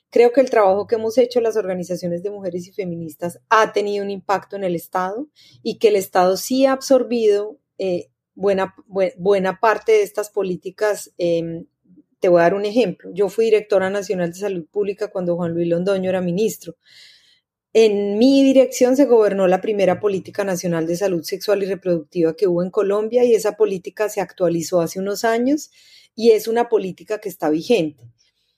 creo que el trabajo que hemos hecho las organizaciones de mujeres y feministas ha tenido un impacto en el Estado y que el Estado sí ha absorbido eh, buena, buena parte de estas políticas. Em, te voy a dar un ejemplo. Yo fui directora nacional de salud pública cuando Juan Luis Londoño era ministro. En mi dirección se gobernó la primera política nacional de salud sexual y reproductiva que hubo en Colombia y esa política se actualizó hace unos años y es una política que está vigente.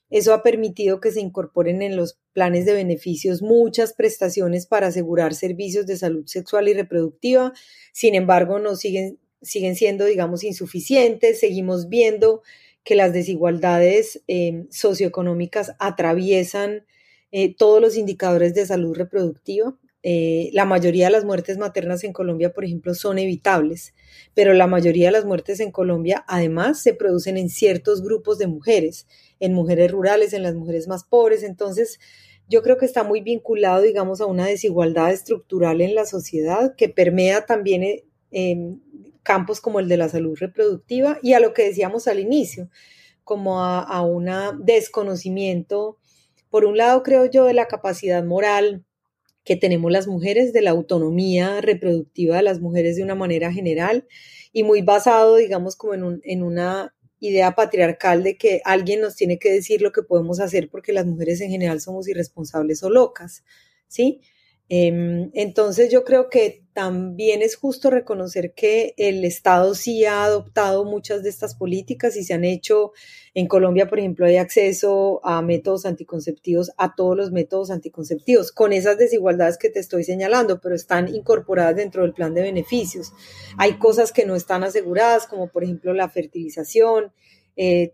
Eso ha permitido que se incorporen en los planes de beneficios muchas prestaciones para asegurar servicios de salud sexual y reproductiva. Sin embargo, no siguen siguen siendo, digamos, insuficientes. Seguimos viendo que las desigualdades eh, socioeconómicas atraviesan eh, todos los indicadores de salud reproductiva. Eh, la mayoría de las muertes maternas en Colombia, por ejemplo, son evitables, pero la mayoría de las muertes en Colombia además se producen en ciertos grupos de mujeres, en mujeres rurales, en las mujeres más pobres. Entonces, yo creo que está muy vinculado, digamos, a una desigualdad estructural en la sociedad que permea también campos como el de la salud reproductiva y a lo que decíamos al inicio, como a, un desconocimiento, por un lado creo yo, de la capacidad moral que tenemos las mujeres, de la autonomía reproductiva de las mujeres de una manera general y muy basado, digamos, como en, en una idea patriarcal de que alguien nos tiene que decir lo que podemos hacer porque las mujeres en general somos irresponsables o locas, ¿sí? Em, entonces yo creo que también es justo reconocer que el Estado sí ha adoptado muchas de estas políticas y se han hecho, en Colombia, por ejemplo, hay acceso a métodos anticonceptivos, a todos los métodos anticonceptivos, con esas desigualdades que te estoy señalando, pero están incorporadas dentro del plan de beneficios. Hay cosas que no están aseguradas, como por ejemplo la fertilización, eh,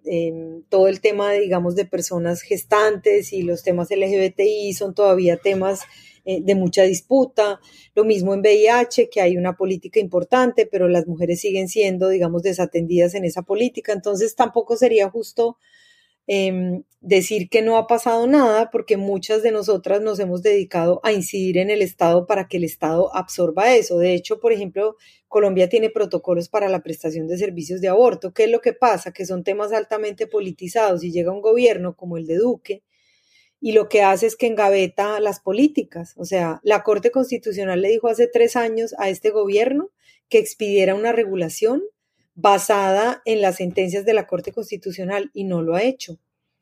todo el tema, digamos, de personas gestantes y los temas LGBTI son todavía temas eh, de mucha disputa. Lo mismo en VIH, que hay una política importante, pero las mujeres siguen siendo, digamos, desatendidas en esa política. Entonces tampoco sería justo em, decir que no ha pasado nada, porque muchas de nosotras nos hemos dedicado a incidir en el Estado para que el Estado absorba eso. De hecho, por ejemplo, Colombia tiene protocolos para la prestación de servicios de aborto. ¿Qué es lo que pasa? Que son temas altamente politizados y llega un gobierno como el de Duque y lo que hace es que engaveta las políticas. O sea, la Corte Constitucional le dijo hace tres años a este gobierno que expidiera una regulación basada en las sentencias de la Corte Constitucional y no lo ha hecho.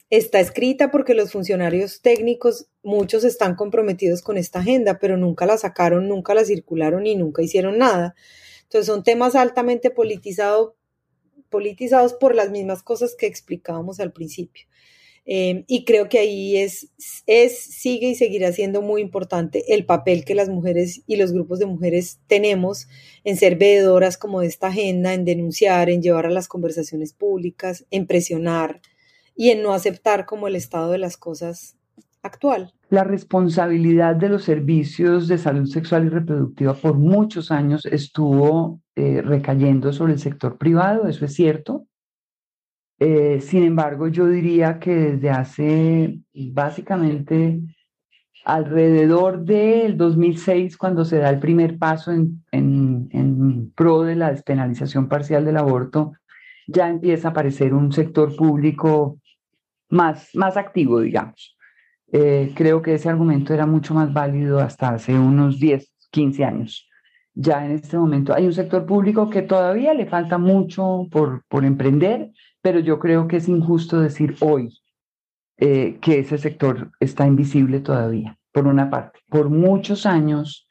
Está escrita porque los funcionarios técnicos, muchos están comprometidos con esta agenda, pero nunca la sacaron, nunca la circularon y nunca hicieron nada. Entonces son temas altamente politizados por las mismas cosas que explicábamos al principio. Em, y creo que ahí es, sigue y seguirá siendo muy importante el papel que las mujeres y los grupos de mujeres tenemos en ser veedoras como de esta agenda, en denunciar, en llevar a las conversaciones públicas, en presionar y en no aceptar como el estado de las cosas actual. La responsabilidad de los servicios de salud sexual y reproductiva por muchos años estuvo eh, recayendo sobre el sector privado, eso es cierto, eh, sin embargo, yo diría que desde hace básicamente alrededor del 2006, cuando se da el primer paso en, en, pro de la despenalización parcial del aborto, ya empieza a aparecer un sector público más, más activo, digamos. Eh, creo que ese argumento era mucho más válido hasta hace unos 10, 15 años. Ya en este momento hay un sector público que todavía le falta mucho por, por emprender, pero yo creo que es injusto decir hoy eh, que ese sector está invisible todavía, por una parte. Por muchos años,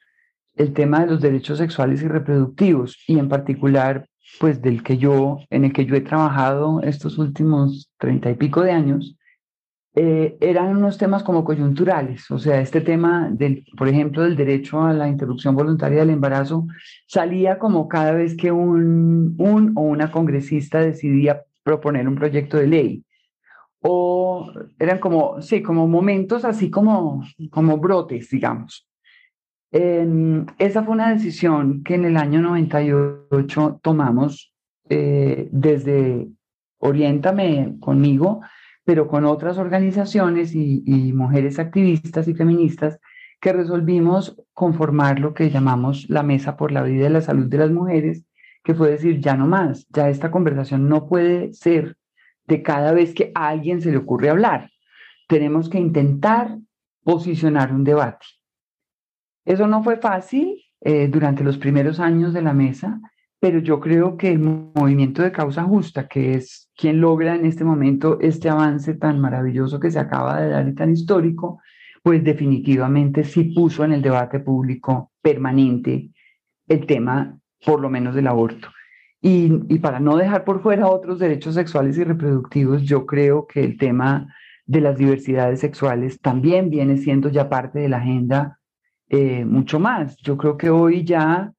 el tema de los derechos sexuales y reproductivos, y en particular, pues del que yo, en el que yo he trabajado estos últimos treinta y pico de años, eh, eran unos temas como coyunturales, o sea, este tema, del, por ejemplo, del derecho a la interrupción voluntaria del embarazo, salía como cada vez que un, un o una congresista decidía proponer un proyecto de ley. O eran como, sí, como momentos así como, como brotes, digamos. esa fue una decisión que en el año 98 tomamos eh, desde Oriéntame conmigo, pero con otras organizaciones y, mujeres activistas y feministas que resolvimos conformar lo que llamamos la Mesa por la Vida y la Salud de las Mujeres, que fue decir, ya no más, ya esta conversación no puede ser de cada vez que a alguien se le ocurre hablar. Tenemos que intentar posicionar un debate. Eso no fue fácil eh, durante los primeros años de la mesa, pero yo creo que el movimiento de causa justa, que es quien logra en este momento este avance tan maravilloso que se acaba de dar y tan histórico, pues definitivamente sí puso en el debate público permanente el tema por lo menos del aborto. Y, y, para no dejar por fuera otros derechos sexuales y reproductivos, yo creo que el tema de las diversidades sexuales también viene siendo ya parte de la agenda eh, mucho más. Yo creo que hoy ya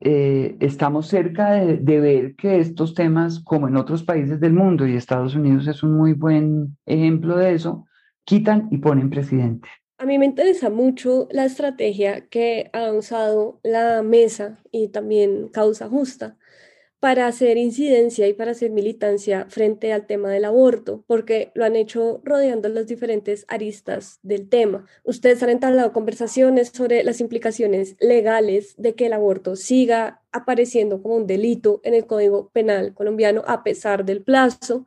eh, estamos cerca de, de, ver que estos temas, como en otros países del mundo, y Estados Unidos es un muy buen ejemplo de eso, quitan y ponen presidente. A mí me interesa mucho la estrategia que ha usado la mesa y también causa justa para hacer incidencia y para hacer militancia frente al tema del aborto, porque lo han hecho rodeando las diferentes aristas del tema. Ustedes han entablado conversaciones sobre las implicaciones legales de que el aborto siga apareciendo como un delito en el Código Penal colombiano a pesar del plazo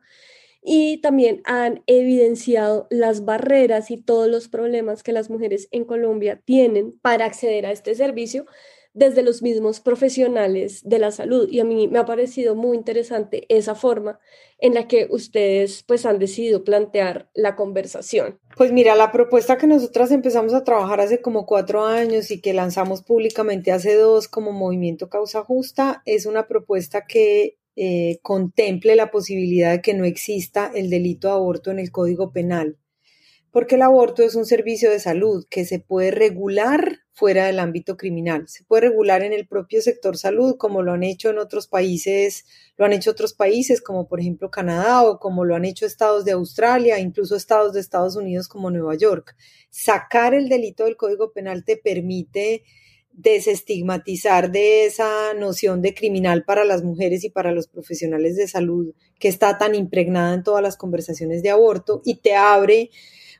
y también han evidenciado las barreras y todos los problemas que las mujeres en Colombia tienen para acceder a este servicio desde los mismos profesionales de la salud. Y a mí me ha parecido muy interesante esa forma en la que ustedes pues han decidido plantear la conversación. Pues mira, la propuesta que nosotras empezamos a trabajar hace como cuatro años y que lanzamos públicamente hace dos como Movimiento Causa Justa es una propuesta que eh, contemple la posibilidad de que no exista el delito de aborto en el Código Penal porque el aborto es un servicio de salud que se puede regular fuera del ámbito criminal. Se puede regular en el propio sector salud, como lo han hecho en otros países, lo han hecho otros países, como por ejemplo Canadá o como lo han hecho estados de Australia, incluso estados de Estados Unidos como Nueva York. Sacar el delito del Código Penal te permite desestigmatizar de esa noción de criminal para las mujeres y para los profesionales de salud que está tan impregnada en todas las conversaciones de aborto y te abre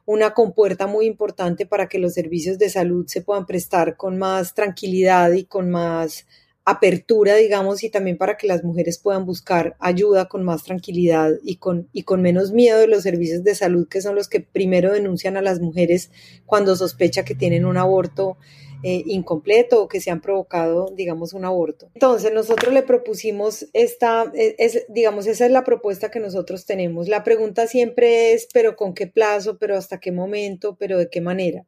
una compuerta muy importante para que los servicios de salud se puedan prestar con más tranquilidad y con más apertura, digamos, y también para que las mujeres puedan buscar ayuda con más tranquilidad y con, y con menos miedo de los servicios de salud, que son los que primero denuncian a las mujeres cuando sospecha que tienen un aborto eh, incompleto o que se han provocado, digamos, un aborto. Entonces, nosotros le propusimos esta, e, es, digamos, esa es la propuesta que nosotros tenemos. La pregunta siempre es, pero con qué plazo, pero hasta qué momento, pero de qué manera.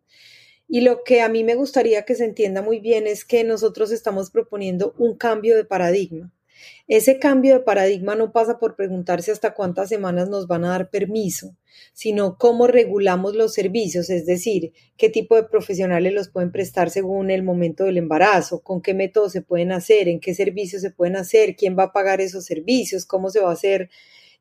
Y lo que a mí me gustaría que se entienda muy bien es que nosotros estamos proponiendo un cambio de paradigma. Ese cambio de paradigma no pasa por preguntarse hasta cuántas semanas nos van a dar permiso, sino cómo regulamos los servicios, es decir, qué tipo de profesionales los pueden prestar según el momento del embarazo, con qué métodos se pueden hacer, en qué servicios se pueden hacer, quién va a pagar esos servicios, cómo se va a hacer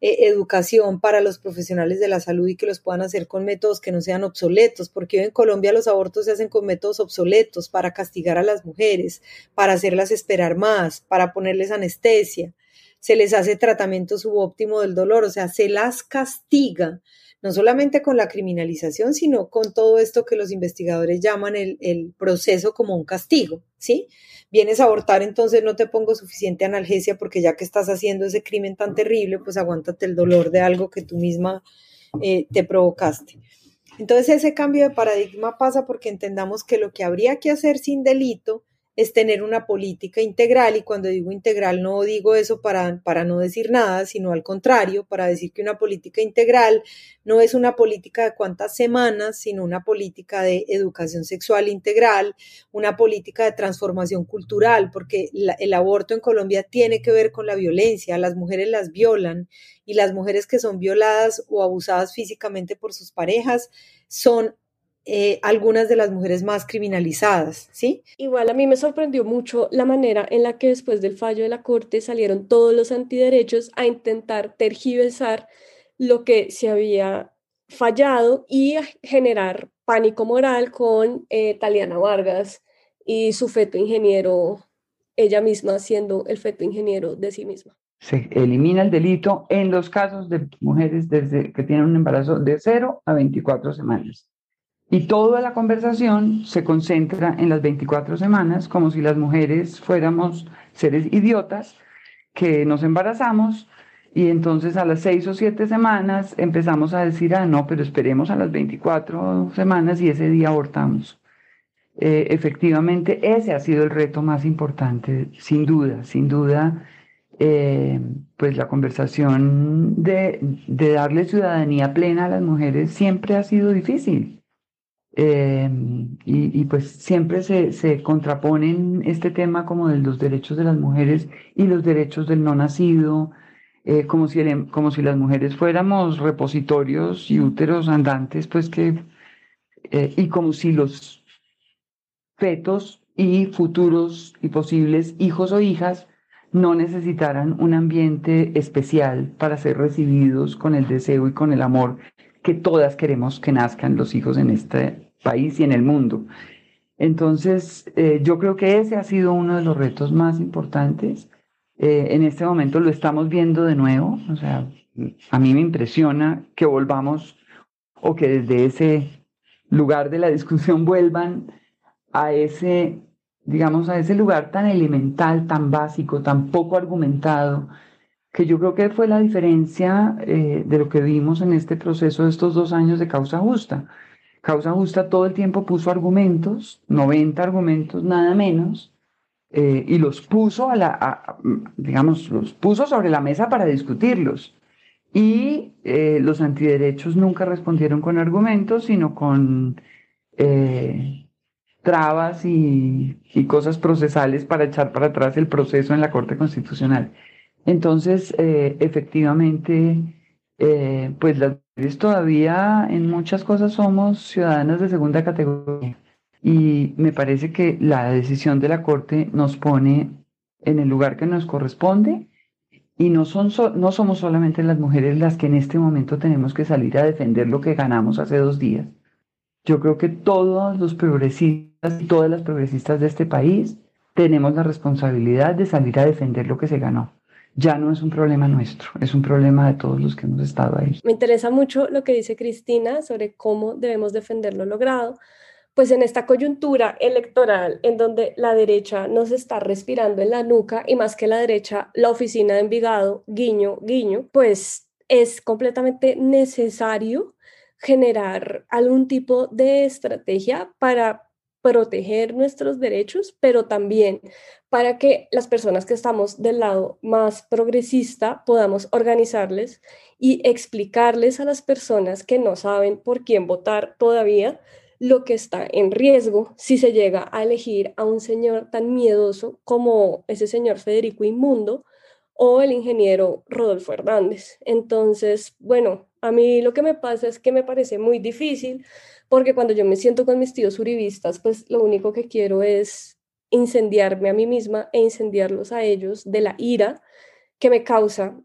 eh, educación para los profesionales de la salud y que los puedan hacer con métodos que no sean obsoletos, porque hoy en Colombia los abortos se hacen con métodos obsoletos para castigar a las mujeres, para hacerlas esperar más, para ponerles anestesia, se les hace tratamiento subóptimo del dolor, o sea, se las castiga no solamente con la criminalización, sino con todo esto que los investigadores llaman el, el, proceso como un castigo, ¿sí? Vienes a abortar, entonces no te pongo suficiente analgesia porque ya que estás haciendo ese crimen tan terrible, pues aguántate el dolor de algo que tú misma eh, te provocaste. Entonces ese cambio de paradigma pasa porque entendamos que lo que habría que hacer sin delito es tener una política integral y cuando digo integral no digo eso para, para no decir nada, sino al contrario, para decir que una política integral no es una política de cuántas semanas, sino una política de educación sexual integral, una política de transformación cultural, porque el aborto en Colombia tiene que ver con la violencia, las mujeres las violan y las mujeres que son violadas o abusadas físicamente por sus parejas son eh, algunas de las mujeres más criminalizadas, ¿sí? Igual a mí me sorprendió mucho la manera en la que después del fallo de la Corte salieron todos los antiderechos a intentar tergiversar lo que se había fallado y a generar pánico moral con eh, Taliana Vargas y su feto ingeniero, ella misma siendo el feto ingeniero de sí misma. Se elimina el delito en los casos de mujeres desde que tienen un embarazo de 0 a 24 semanas. Y toda la conversación se concentra en las 24 semanas, como si las mujeres fuéramos seres idiotas que nos embarazamos y entonces a las 6 o 7 semanas empezamos a decir, ah, no, pero esperemos a las 24 semanas y ese día abortamos. Eh, efectivamente, ese ha sido el reto más importante, sin duda, sin duda, eh, pues la conversación de, de darle ciudadanía plena a las mujeres siempre ha sido difícil Em, y, pues siempre se, se, contraponen este tema como de los derechos de las mujeres y los derechos del no nacido, eh, como, si como si las mujeres fuéramos repositorios y úteros andantes, pues que, eh, y como si los fetos y futuros y posibles hijos o hijas no necesitaran un ambiente especial para ser recibidos con el deseo y con el amor que todas queremos que nazcan los hijos en este país y en el mundo. Entonces, eh, yo creo que ese ha sido uno de los retos más importantes. Eh, en este momento lo estamos viendo de nuevo. O sea, a mí me impresiona que volvamos o que desde ese lugar de la discusión vuelvan a ese, digamos, a ese lugar tan elemental, tan básico, tan poco argumentado, que yo creo que fue la diferencia eh, de lo que vimos en este proceso de estos dos años de causa justa. Causa justa todo el tiempo puso argumentos, 90 argumentos, nada menos, eh, y los puso a la, digamos, los puso sobre la mesa para discutirlos. Y eh, los antiderechos nunca respondieron con argumentos, sino con trabas y, cosas procesales para echar para atrás el proceso en la Corte Constitucional. Entonces, efectivamente, pues las mujeres todavía en muchas cosas somos ciudadanas de segunda categoría y me parece que la decisión de la Corte nos pone en el lugar que nos corresponde y no, son no somos solamente las mujeres las que en este momento tenemos que salir a defender lo que ganamos hace dos días. Yo creo que todos los progresistas y todas las progresistas de este país tenemos la responsabilidad de salir a defender lo que se ganó. Ya no es un problema nuestro, es un problema de todos los que hemos estado ahí. Me interesa mucho lo que dice Cristina sobre cómo debemos defender lo logrado, pues en esta coyuntura electoral en donde la derecha nos está respirando en la nuca y más que la derecha, la oficina de Envigado, guiño, guiño, pues es completamente necesario generar algún tipo de estrategia para proteger nuestros derechos, pero también para que las personas que estamos del lado más progresista podamos organizarles y explicarles a las personas que no saben por quién votar todavía lo que está en riesgo si se llega a elegir a un señor tan miedoso como ese señor Federico Inmundo o el ingeniero Rodolfo Hernández. Entonces, bueno, a mí lo que me pasa es que me parece muy difícil porque cuando yo me siento con mis tíos uribistas, pues lo único que quiero es incendiarme a mí misma e incendiarlos a ellos de la ira que me causa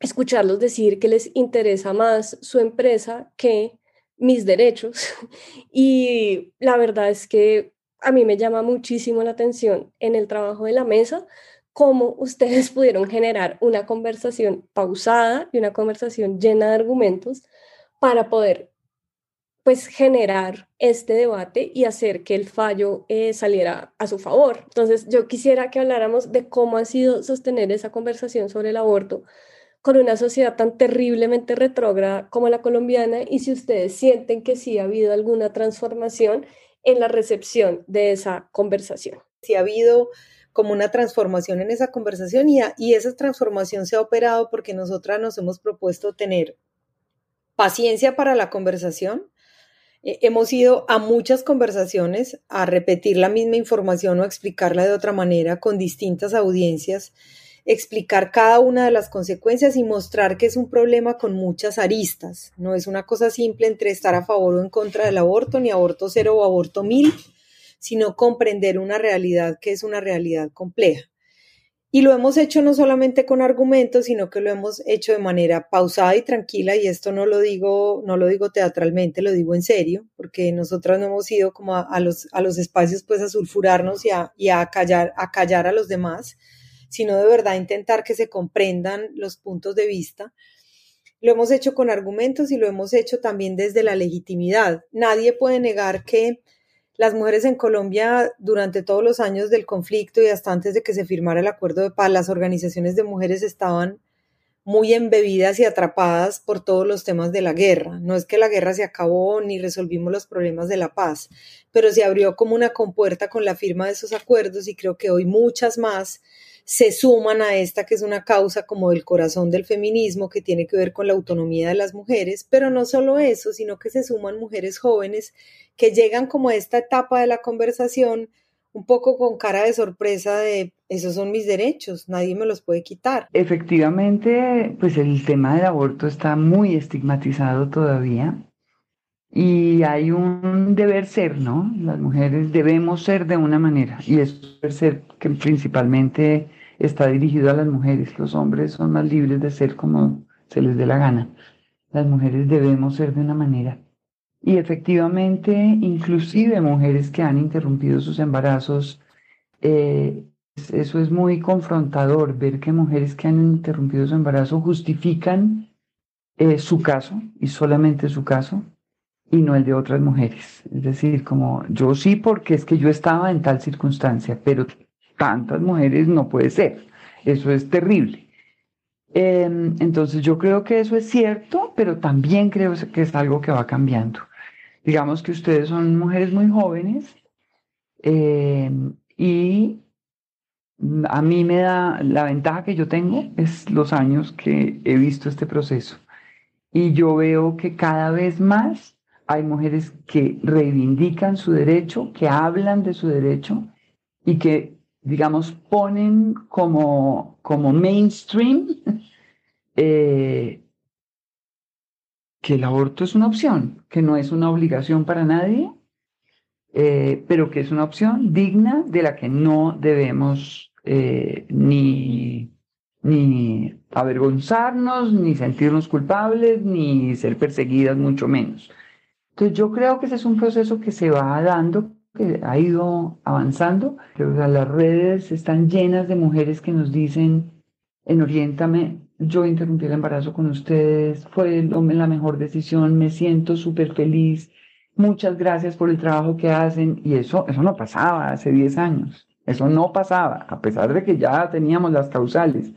escucharlos decir que les interesa más su empresa que mis derechos. Y la verdad es que a mí me llama muchísimo la atención en el trabajo de la mesa cómo ustedes pudieron generar una conversación pausada y una conversación llena de argumentos para poder pues generar este debate y hacer que el fallo eh, saliera a su favor. Entonces yo quisiera que habláramos de cómo ha sido sostener esa conversación sobre el aborto con una sociedad tan terriblemente retrógrada como la colombiana y si ustedes sienten que sí ha habido alguna transformación en la recepción de esa conversación. Si ha habido como una transformación en esa conversación y, y esa transformación se ha operado porque nosotras nos hemos propuesto tener paciencia para la conversación. Eh, hemos ido a muchas conversaciones a repetir la misma información o explicarla de otra manera con distintas audiencias explicar cada una de las consecuencias y mostrar que es un problema con muchas aristas. No es una cosa simple entre estar a favor o en contra del aborto, ni aborto cero o aborto mil, sino comprender una realidad que es una realidad compleja. Y lo hemos hecho no solamente con argumentos, sino que lo hemos hecho de manera pausada y tranquila, y esto no lo digo, no lo digo teatralmente, lo digo en serio, porque nosotras no hemos ido como a, los, a los espacios pues a sulfurarnos y a, y a callar, a callar a los demás, sino de verdad intentar que se comprendan los puntos de vista. Lo hemos hecho con argumentos y lo hemos hecho también desde la legitimidad. Nadie puede negar que las mujeres en Colombia durante todos los años del conflicto y hasta antes de que se firmara el acuerdo de paz, las organizaciones de mujeres estaban muy embebidas y atrapadas por todos los temas de la guerra. No es que la guerra se acabó ni resolvimos los problemas de la paz, pero se abrió como una compuerta con la firma de esos acuerdos y creo que hoy muchas más se suman a esta que es una causa como del corazón del feminismo que tiene que ver con la autonomía de las mujeres, pero no solo eso, sino que se suman mujeres jóvenes que llegan como a esta etapa de la conversación un poco con cara de sorpresa de esos son mis derechos, nadie me los puede quitar. Efectivamente, pues el tema del aborto está muy estigmatizado todavía y hay un deber ser, ¿no? Las mujeres debemos ser de una manera y es deber ser que principalmente está dirigido a las mujeres. Los hombres son más libres de ser como se les dé la gana. Las mujeres debemos ser de una manera. Y efectivamente, inclusive mujeres que han interrumpido sus embarazos, eh, eso es muy confrontador, ver que mujeres que han interrumpido su embarazo justifican eh, su caso y solamente su caso y no el de otras mujeres. Es decir, como yo sí porque es que yo estaba en tal circunstancia, pero tantas mujeres no puede ser. Eso es terrible. Em, entonces yo creo que eso es cierto, pero también creo que es algo que va cambiando. Digamos que ustedes son mujeres muy jóvenes em, y a mí me da, la ventaja que yo tengo es los años que he visto este proceso. Y yo veo que cada vez más hay mujeres que reivindican su derecho, que hablan de su derecho y que, digamos, ponen como, como mainstream eh, que el aborto es una opción, que no es una obligación para nadie, eh, pero que es una opción digna de la que no debemos eh, ni, ni avergonzarnos, ni sentirnos culpables, ni ser perseguidas, mucho menos. Entonces yo creo que ese es un proceso que se va dando, que ha ido avanzando. las redes están llenas de mujeres que nos dicen en Oriéntame, yo interrumpí el embarazo con ustedes, fue la mejor decisión, me siento súper feliz, muchas gracias por el trabajo que hacen. Y eso, eso no pasaba hace 10 años. Eso no pasaba, a pesar de que ya teníamos las causales.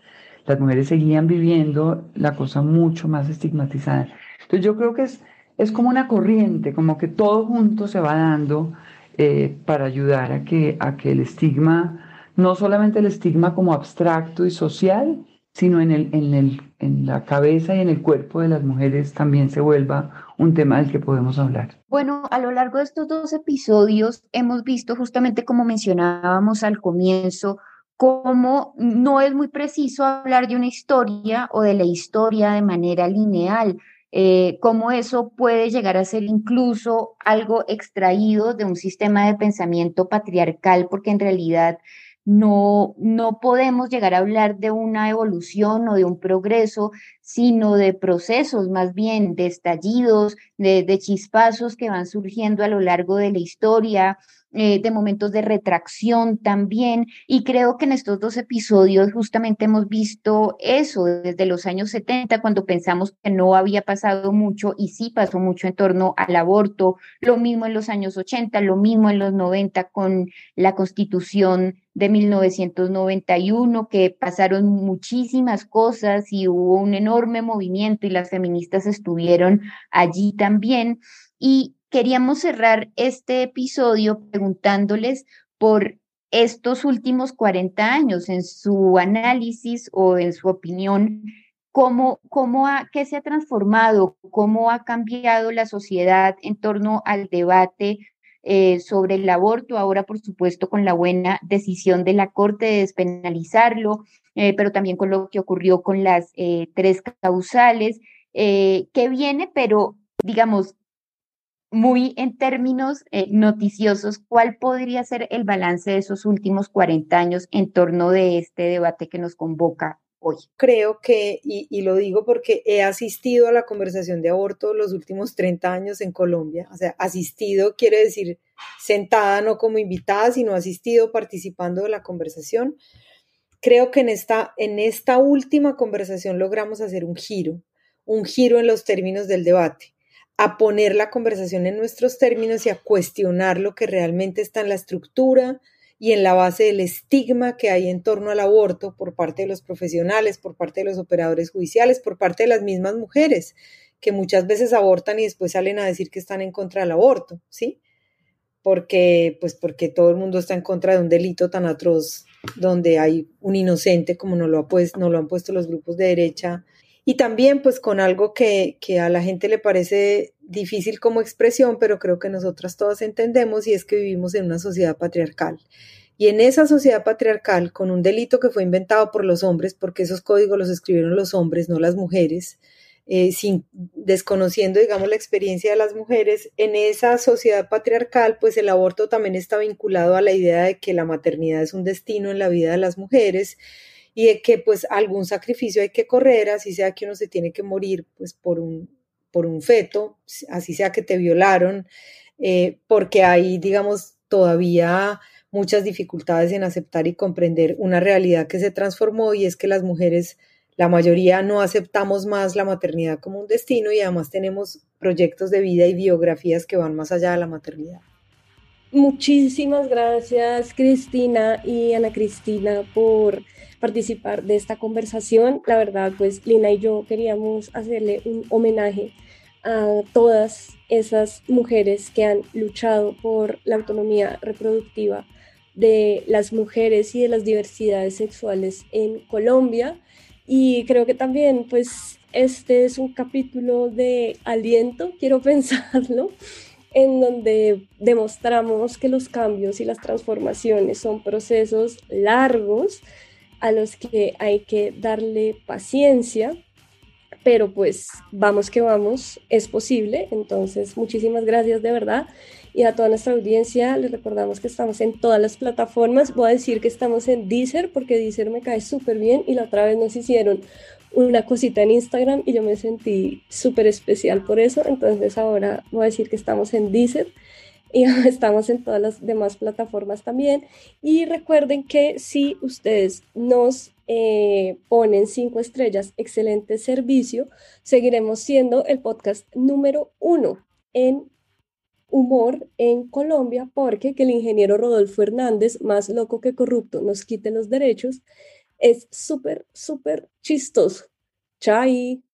Las mujeres seguían viviendo la cosa mucho más estigmatizada. Entonces yo creo que es, es como una corriente, como que todo junto se va dando eh, para ayudar a que, a que el estigma, no solamente el estigma como abstracto y social, sino en, el, en, el, en la cabeza y en el cuerpo de las mujeres también se vuelva un tema del que podemos hablar. Bueno, a lo largo de estos dos episodios hemos visto justamente como mencionábamos al comienzo, cómo no es muy preciso hablar de una historia o de la historia de manera lineal, eh, cómo eso puede llegar a ser incluso algo extraído de un sistema de pensamiento patriarcal, porque en realidad no, no podemos llegar a hablar de una evolución o de un progreso, sino de procesos más bien, de estallidos, de, chispazos que van surgiendo a lo largo de la historia, eh, de momentos de retracción también. Y creo que en estos dos episodios justamente hemos visto eso desde los años 70, cuando pensamos que no había pasado mucho y sí pasó mucho en torno al aborto, lo mismo en los años 80, lo mismo en los 90 con la constitución de 1991, que pasaron muchísimas cosas y hubo un enorme movimiento y las feministas estuvieron allí también. Y queríamos cerrar este episodio preguntándoles por estos últimos 40 años, en su análisis o en su opinión, cómo, cómo ha, qué se ha transformado, cómo ha cambiado la sociedad en torno al debate eh, sobre el aborto, ahora por supuesto con la buena decisión de la Corte de despenalizarlo, eh, pero también con lo que ocurrió con las eh, tres causales, que viene, pero digamos, muy en términos noticiosos, ¿cuál podría ser el balance de esos últimos 40 años en torno de este debate que nos convoca hoy? Creo que, y, y, lo digo porque he asistido a la conversación de aborto los últimos 30 años en Colombia, o sea, asistido quiere decir sentada, no como invitada, sino asistido participando de la conversación. Creo que en esta, en esta última conversación logramos hacer un giro, un giro en los términos del debate a poner la conversación en nuestros términos y a cuestionar lo que realmente está en la estructura y en la base del estigma que hay en torno al aborto por parte de los profesionales, por parte de los operadores judiciales, por parte de las mismas mujeres, que muchas veces abortan y después salen a decir que están en contra del aborto, ¿sí? Porque, pues porque todo el mundo está en contra de un delito tan atroz donde hay un inocente, como no lo, ha pues, no lo han puesto los grupos de derecha y también pues con algo que, que, a la gente le parece difícil como expresión, pero creo que nosotras todas entendemos y es que vivimos en una sociedad patriarcal. Y en esa sociedad patriarcal, con un delito que fue inventado por los hombres, porque esos códigos los escribieron los hombres, no las mujeres, eh, sin, desconociendo, digamos, la experiencia de las mujeres, en esa sociedad patriarcal, pues el aborto también está vinculado a la idea de que la maternidad es un destino en la vida de las mujeres y de que pues algún sacrificio hay que correr, así sea que uno se tiene que morir pues por un, por un feto, así sea que te violaron, eh, porque hay, digamos, todavía muchas dificultades en aceptar y comprender una realidad que se transformó y es que las mujeres, la mayoría no aceptamos más la maternidad como un destino y además tenemos proyectos de vida y biografías que van más allá de la maternidad. Muchísimas gracias Cristina y Ana Cristina por participar de esta conversación. La verdad, pues Lina y yo queríamos hacerle un homenaje a todas esas mujeres que han luchado por la autonomía reproductiva de las mujeres y de las diversidades sexuales en Colombia. Y creo que también, pues, este es un capítulo de aliento, quiero pensarlo, en donde demostramos que los cambios y las transformaciones son procesos largos a los que hay que darle paciencia, pero pues vamos que vamos, es posible, entonces muchísimas gracias de verdad. Y a toda nuestra audiencia les recordamos que estamos en todas las plataformas, voy a decir que estamos en Deezer porque Deezer me cae súper bien y la otra vez nos hicieron una cosita en Instagram y yo me sentí súper especial por eso. Entonces ahora voy a decir que estamos en Deezer y estamos en todas las demás plataformas también. Y recuerden que si ustedes nos eh, ponen cinco estrellas, excelente servicio, seguiremos siendo el podcast número uno en humor en Colombia porque que el ingeniero Rodolfo Hernández, más loco que corrupto, nos quite los derechos es súper, súper chistoso. Chai.